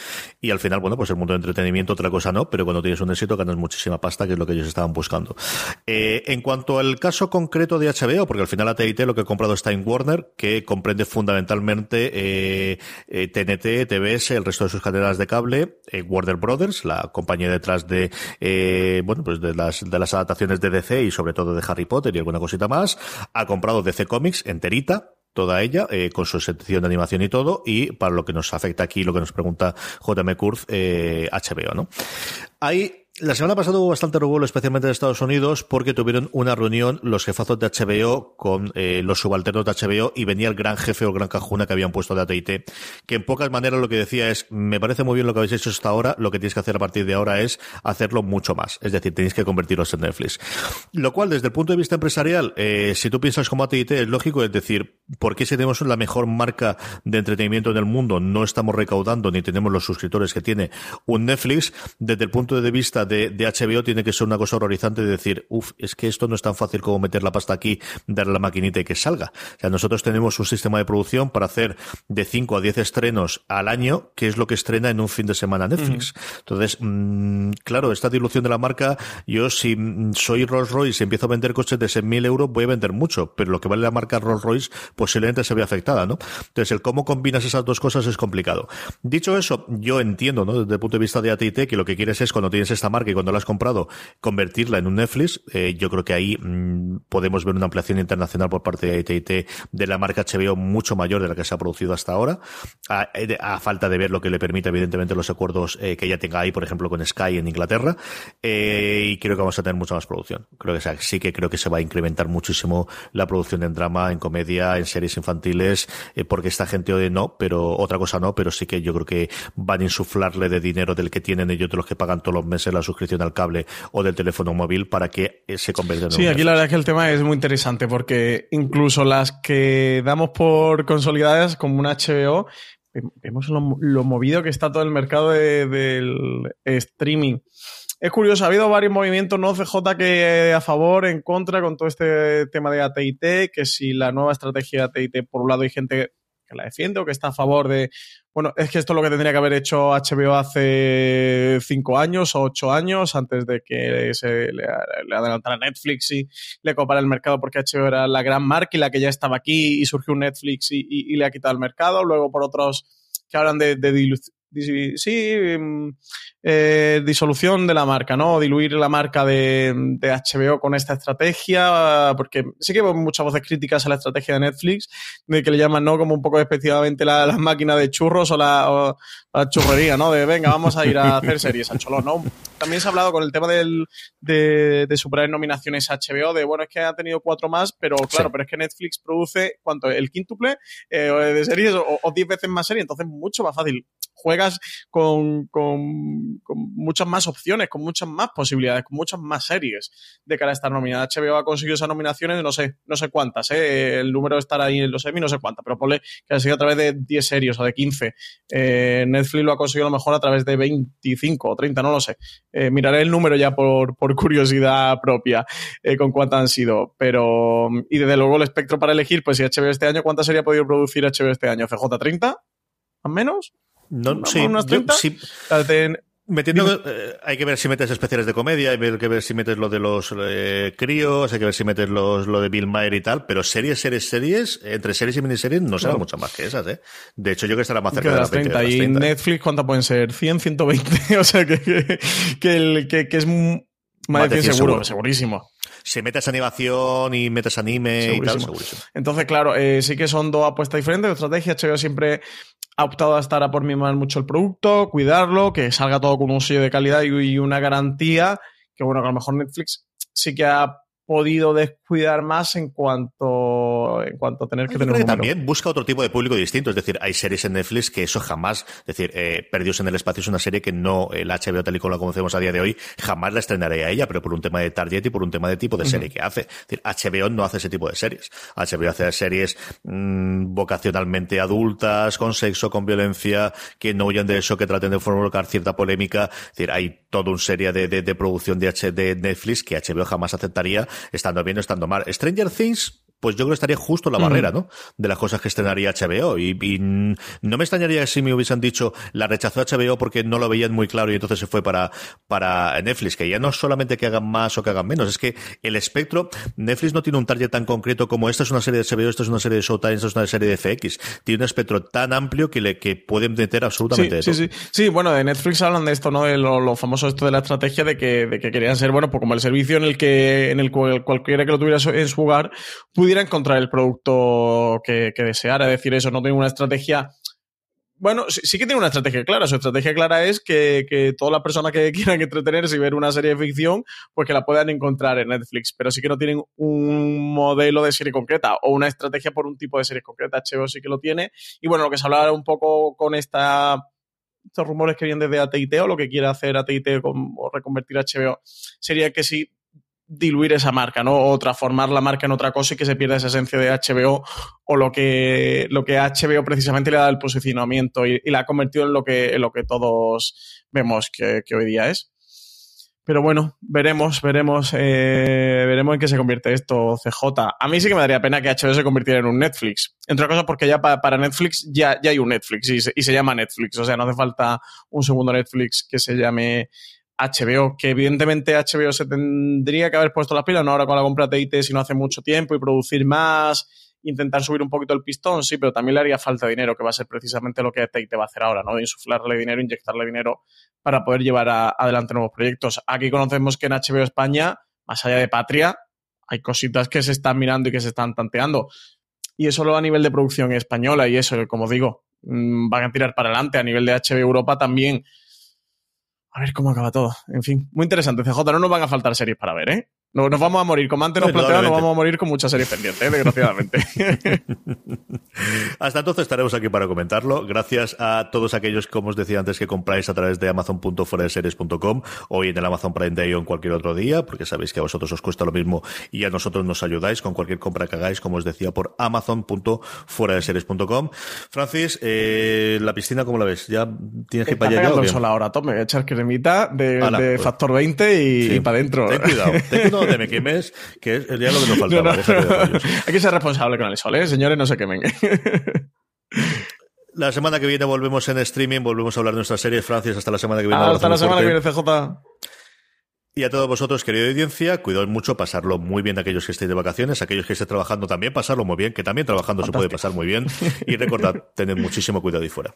Y al final, bueno, pues el mundo de entretenimiento otra cosa no, pero cuando tienes un éxito ganas muchísima pasta, que es lo que ellos estaban buscando. Eh, en cuanto al caso concreto de HBO, porque al final AT&T lo que ha comprado está en Warner, que comprende fundamentalmente eh, TNT, eh, TBS, el resto de sus cadenas de cable, Warner Brothers, la compañía detrás de, bueno, pues de las, de las adaptaciones de DC y sobre todo de Harry Potter y alguna cosita más. Ha comprado DC Comics enterita, toda ella, eh, con su sección de animación y todo, y para lo que nos afecta aquí, lo que nos pregunta JM Kurz, eh, HBO, ¿no? Hay la semana pasada hubo bastante revuelo, especialmente en Estados Unidos, porque tuvieron una reunión los jefazos de HBO con eh, los subalternos de HBO y venía el gran jefe o el gran cajuna que habían puesto de AT&T, que en pocas maneras lo que decía es, me parece muy bien lo que habéis hecho hasta ahora, lo que tienes que hacer a partir de ahora es hacerlo mucho más. Es decir, tenéis que convertiros en Netflix. Lo cual, desde el punto de vista empresarial, eh, si tú piensas como AT&T, es lógico, es decir, ¿por qué si tenemos la mejor marca de entretenimiento en el mundo no estamos recaudando ni tenemos los suscriptores que tiene un Netflix? Desde el punto de vista vista de, de, HBO tiene que ser una cosa horrorizante de decir, uff, es que esto no es tan fácil como meter la pasta aquí, darle la maquinita y que salga. O sea, nosotros tenemos un sistema de producción para hacer de 5 a 10 estrenos al año, que es lo que estrena en un fin de semana Netflix. Entonces, mmm, claro, esta dilución de la marca, yo si soy Rolls Royce y empiezo a vender coches de 6.000 euros, voy a vender mucho, pero lo que vale la marca Rolls Royce posiblemente se vea afectada, ¿no? Entonces, el cómo combinas esas dos cosas es complicado. Dicho eso, yo entiendo, ¿no? Desde el punto de vista de AT&T, que lo que quieres es cuando tienes esta marca y cuando la has comprado, convertirla en un Netflix. Eh, yo creo que ahí mmm, podemos ver una ampliación internacional por parte de AT&T de la marca HBO mucho mayor de la que se ha producido hasta ahora, a, a falta de ver lo que le permite, evidentemente, los acuerdos eh, que ya tenga ahí, por ejemplo, con Sky en Inglaterra. Eh, y creo que vamos a tener mucha más producción. Creo que sí que creo que se va a incrementar muchísimo la producción en drama, en comedia, en series infantiles, eh, porque esta gente hoy no, pero otra cosa no, pero sí que yo creo que van a insuflarle de dinero del que tienen ellos, de los que pagan todos los meses la suscripción al cable o del teléfono móvil para que eh, se convierta en Sí, aquí la verdad es que el tema es muy interesante porque incluso las que damos por consolidadas como un HBO, vemos lo, lo, movido que está todo el mercado de, del streaming. Es curioso, ha habido varios movimientos no CJ que a favor, en contra con todo este tema de AT&T, que si la nueva estrategia de AT&T, por un lado hay gente que la defiende o que está a favor de, bueno, es que esto es lo que tendría que haber hecho HBO hace cinco años o ocho años, antes de que se le, adelantara Netflix y le copara el mercado, porque HBO era la gran marca y la que ya estaba aquí y surgió un Netflix y, y, y le ha quitado el mercado. Luego por otros que hablan de, de sí, eh, disolución de la marca, ¿no? Diluir la marca de, de, HBO con esta estrategia, porque sí que hay muchas voces críticas a la estrategia de Netflix, de que le llaman, ¿no? Como un poco despectivamente la, la máquina de churros o la, o la, churrería, ¿no? De venga, vamos a ir a hacer series a cholón, ¿no? También se ha hablado con el tema del, de, de superar nominaciones a HBO, de bueno, es que ha tenido cuatro más, pero claro, sí. pero es que Netflix produce, ¿cuánto? El quíntuple eh, de series o, o diez veces más series, entonces mucho más fácil juegas con, con, muchas más opciones, con muchas más posibilidades, con muchas más series de cara a estar nominada. HBO ha conseguido esas nominaciones, no sé, no sé cuántas, ¿eh? el número de estar ahí en los Emmy, no sé cuántas, pero ponle que ha sido a través de 10 series o de 15. Eh, Netflix lo ha conseguido a lo mejor a través de 25 o 30, no lo sé. Eh, miraré el número ya por, curiosidad propia eh, con cuántas han sido, pero y desde luego el espectro para elegir, pues si HBO este año, ¿cuántas sería podido producir HBO este año? ¿CJ 30? ¿Más menos? No, sí, unas 30? Yo, sí. Metiendo, eh, hay que ver si metes especiales de comedia, hay que ver si metes lo de los eh, críos, hay que ver si metes los, lo de Bill Maher y tal, pero series, series, series, entre series y miniseries no serán muchas más que esas, ¿eh? De hecho, yo creo que estará más cerca de las 30. 30. De las 30. ¿Y Netflix cuántas pueden ser? ¿100, 120? o sea, que, que, que, el, que, que es más de 100 seguro, seguro, segurísimo si metes animación y metes anime segurísimo. y tal, segurísimo. Entonces, claro, eh, sí que son dos apuestas diferentes de estrategia. HBO siempre ha optado a estar a por mimar mucho el producto, cuidarlo, que salga todo con un sello de calidad y una garantía, que bueno, que a lo mejor Netflix sí que ha podido descuidar más en cuanto en cuanto a tener que Yo tener creo que también busca otro tipo de público distinto es decir hay series en Netflix que eso jamás es decir eh, Perdidos en el espacio es una serie que no el HBO tal y como la conocemos a día de hoy jamás la estrenaré a ella pero por un tema de target y por un tema de tipo de serie uh -huh. que hace. Es decir HBO no hace ese tipo de series. HBO hace series mmm, vocacionalmente adultas con sexo con violencia que no huyan de eso que traten de provocar cierta polémica. Es decir hay toda una serie de, de, de producción de, H, de Netflix que HBO jamás aceptaría estando bien o estando mal. Stranger Things, pues yo creo que estaría justo la barrera, ¿no? De las cosas que estrenaría HBO. Y, y, no me extrañaría si me hubiesen dicho la rechazó HBO porque no lo veían muy claro y entonces se fue para, para Netflix, que ya no es solamente que hagan más o que hagan menos, es que el espectro, Netflix no tiene un target tan concreto como esta es una serie de HBO, esta es una serie de Showtime, esta es una serie de FX. Tiene un espectro tan amplio que le que pueden meter absolutamente sí, de sí. Sí, sí. bueno, de Netflix hablan de esto, ¿no? De lo, lo, famoso esto de la estrategia de que, de que querían ser, bueno, pues como el servicio en el que, en el cual cualquiera que lo tuviera en su hogar pudiera encontrar el producto que, deseara. Es decir, eso no tiene una estrategia bueno, sí, que tiene una estrategia clara. Su estrategia clara es que, que todas las personas que quieran entretenerse y ver una serie de ficción, pues que la puedan encontrar en Netflix. Pero sí que no tienen un modelo de serie concreta o una estrategia por un tipo de serie concreta. HBO sí que lo tiene. Y bueno, lo que se hablaba un poco con esta estos rumores que vienen desde AT&T o lo que quiere hacer AT&T o reconvertir a HBO sería que si diluir esa marca, ¿no? O transformar la marca en otra cosa y que se pierda esa esencia de HBO o lo que, lo que HBO precisamente le da el posicionamiento y, y la ha convertido en lo que, lo que todos vemos que, que hoy día es. Pero bueno, veremos, veremos, eh, veremos en qué se convierte esto, CJ. A mí sí que me daría pena que HBO se convirtiera en un Netflix. Entre otras cosas porque ya para Netflix ya, ya hay un Netflix y y se llama Netflix. O sea, no hace falta un segundo Netflix que se llame HBO, que evidentemente HBO se tendría que haber puesto las pilas, no ahora con la compra de IT, sino hace mucho tiempo y producir más, intentar subir un poquito el pistón, sí, pero también le haría falta dinero, que va a ser precisamente lo que Tate va a hacer ahora, ¿no? Insuflarle dinero, inyectarle dinero para poder llevar adelante nuevos proyectos. Aquí conocemos que en HBO España, más allá de Patria, hay cositas que se están mirando y que se están tanteando. Y eso lo a nivel de producción española y eso, como digo, mm, van a tirar para adelante. A nivel de HBO Europa también. A ver cómo acaba todo. En fin, muy interesante. CJ, no nos van a faltar series para ver, ¿eh? No, nos vamos a morir. Como antes nos planteaba, nos vamos a morir con muchas series pendientes, ¿eh? desgraciadamente. Hasta entonces estaremos aquí para comentarlo. Gracias a todos aquellos, como os decía antes, que compráis a través de amazon.foreseries.com o en el Amazon Prime Day o en cualquier otro día, porque sabéis que a vosotros os cuesta lo mismo y a nosotros nos ayudáis con cualquier compra que hagáis, como os decía, por amazon.foreseries.com. Francis, eh, la piscina, ¿cómo la ves? ¿Ya tienes que ir para allá? Ya, el sol ahora, tome, echar cremita de, de pues. factor 20 y, para adentro. Ten cuidado, ten cuidado de me quemes, que es ya lo que nos faltaba. Hay que ser responsable con el sol, ¿eh? Señores, no se quemen. La semana que viene volvemos en streaming, volvemos a hablar de nuestra serie Francis. Hasta la semana que viene. hasta la semana que viene, CJ. Y a todos vosotros, querida audiencia, cuidad mucho, pasarlo muy bien aquellos que estéis de vacaciones, aquellos que estén trabajando también, pasarlo muy bien, que también trabajando se puede pasar muy bien. Y recordad, tened muchísimo cuidado ahí fuera.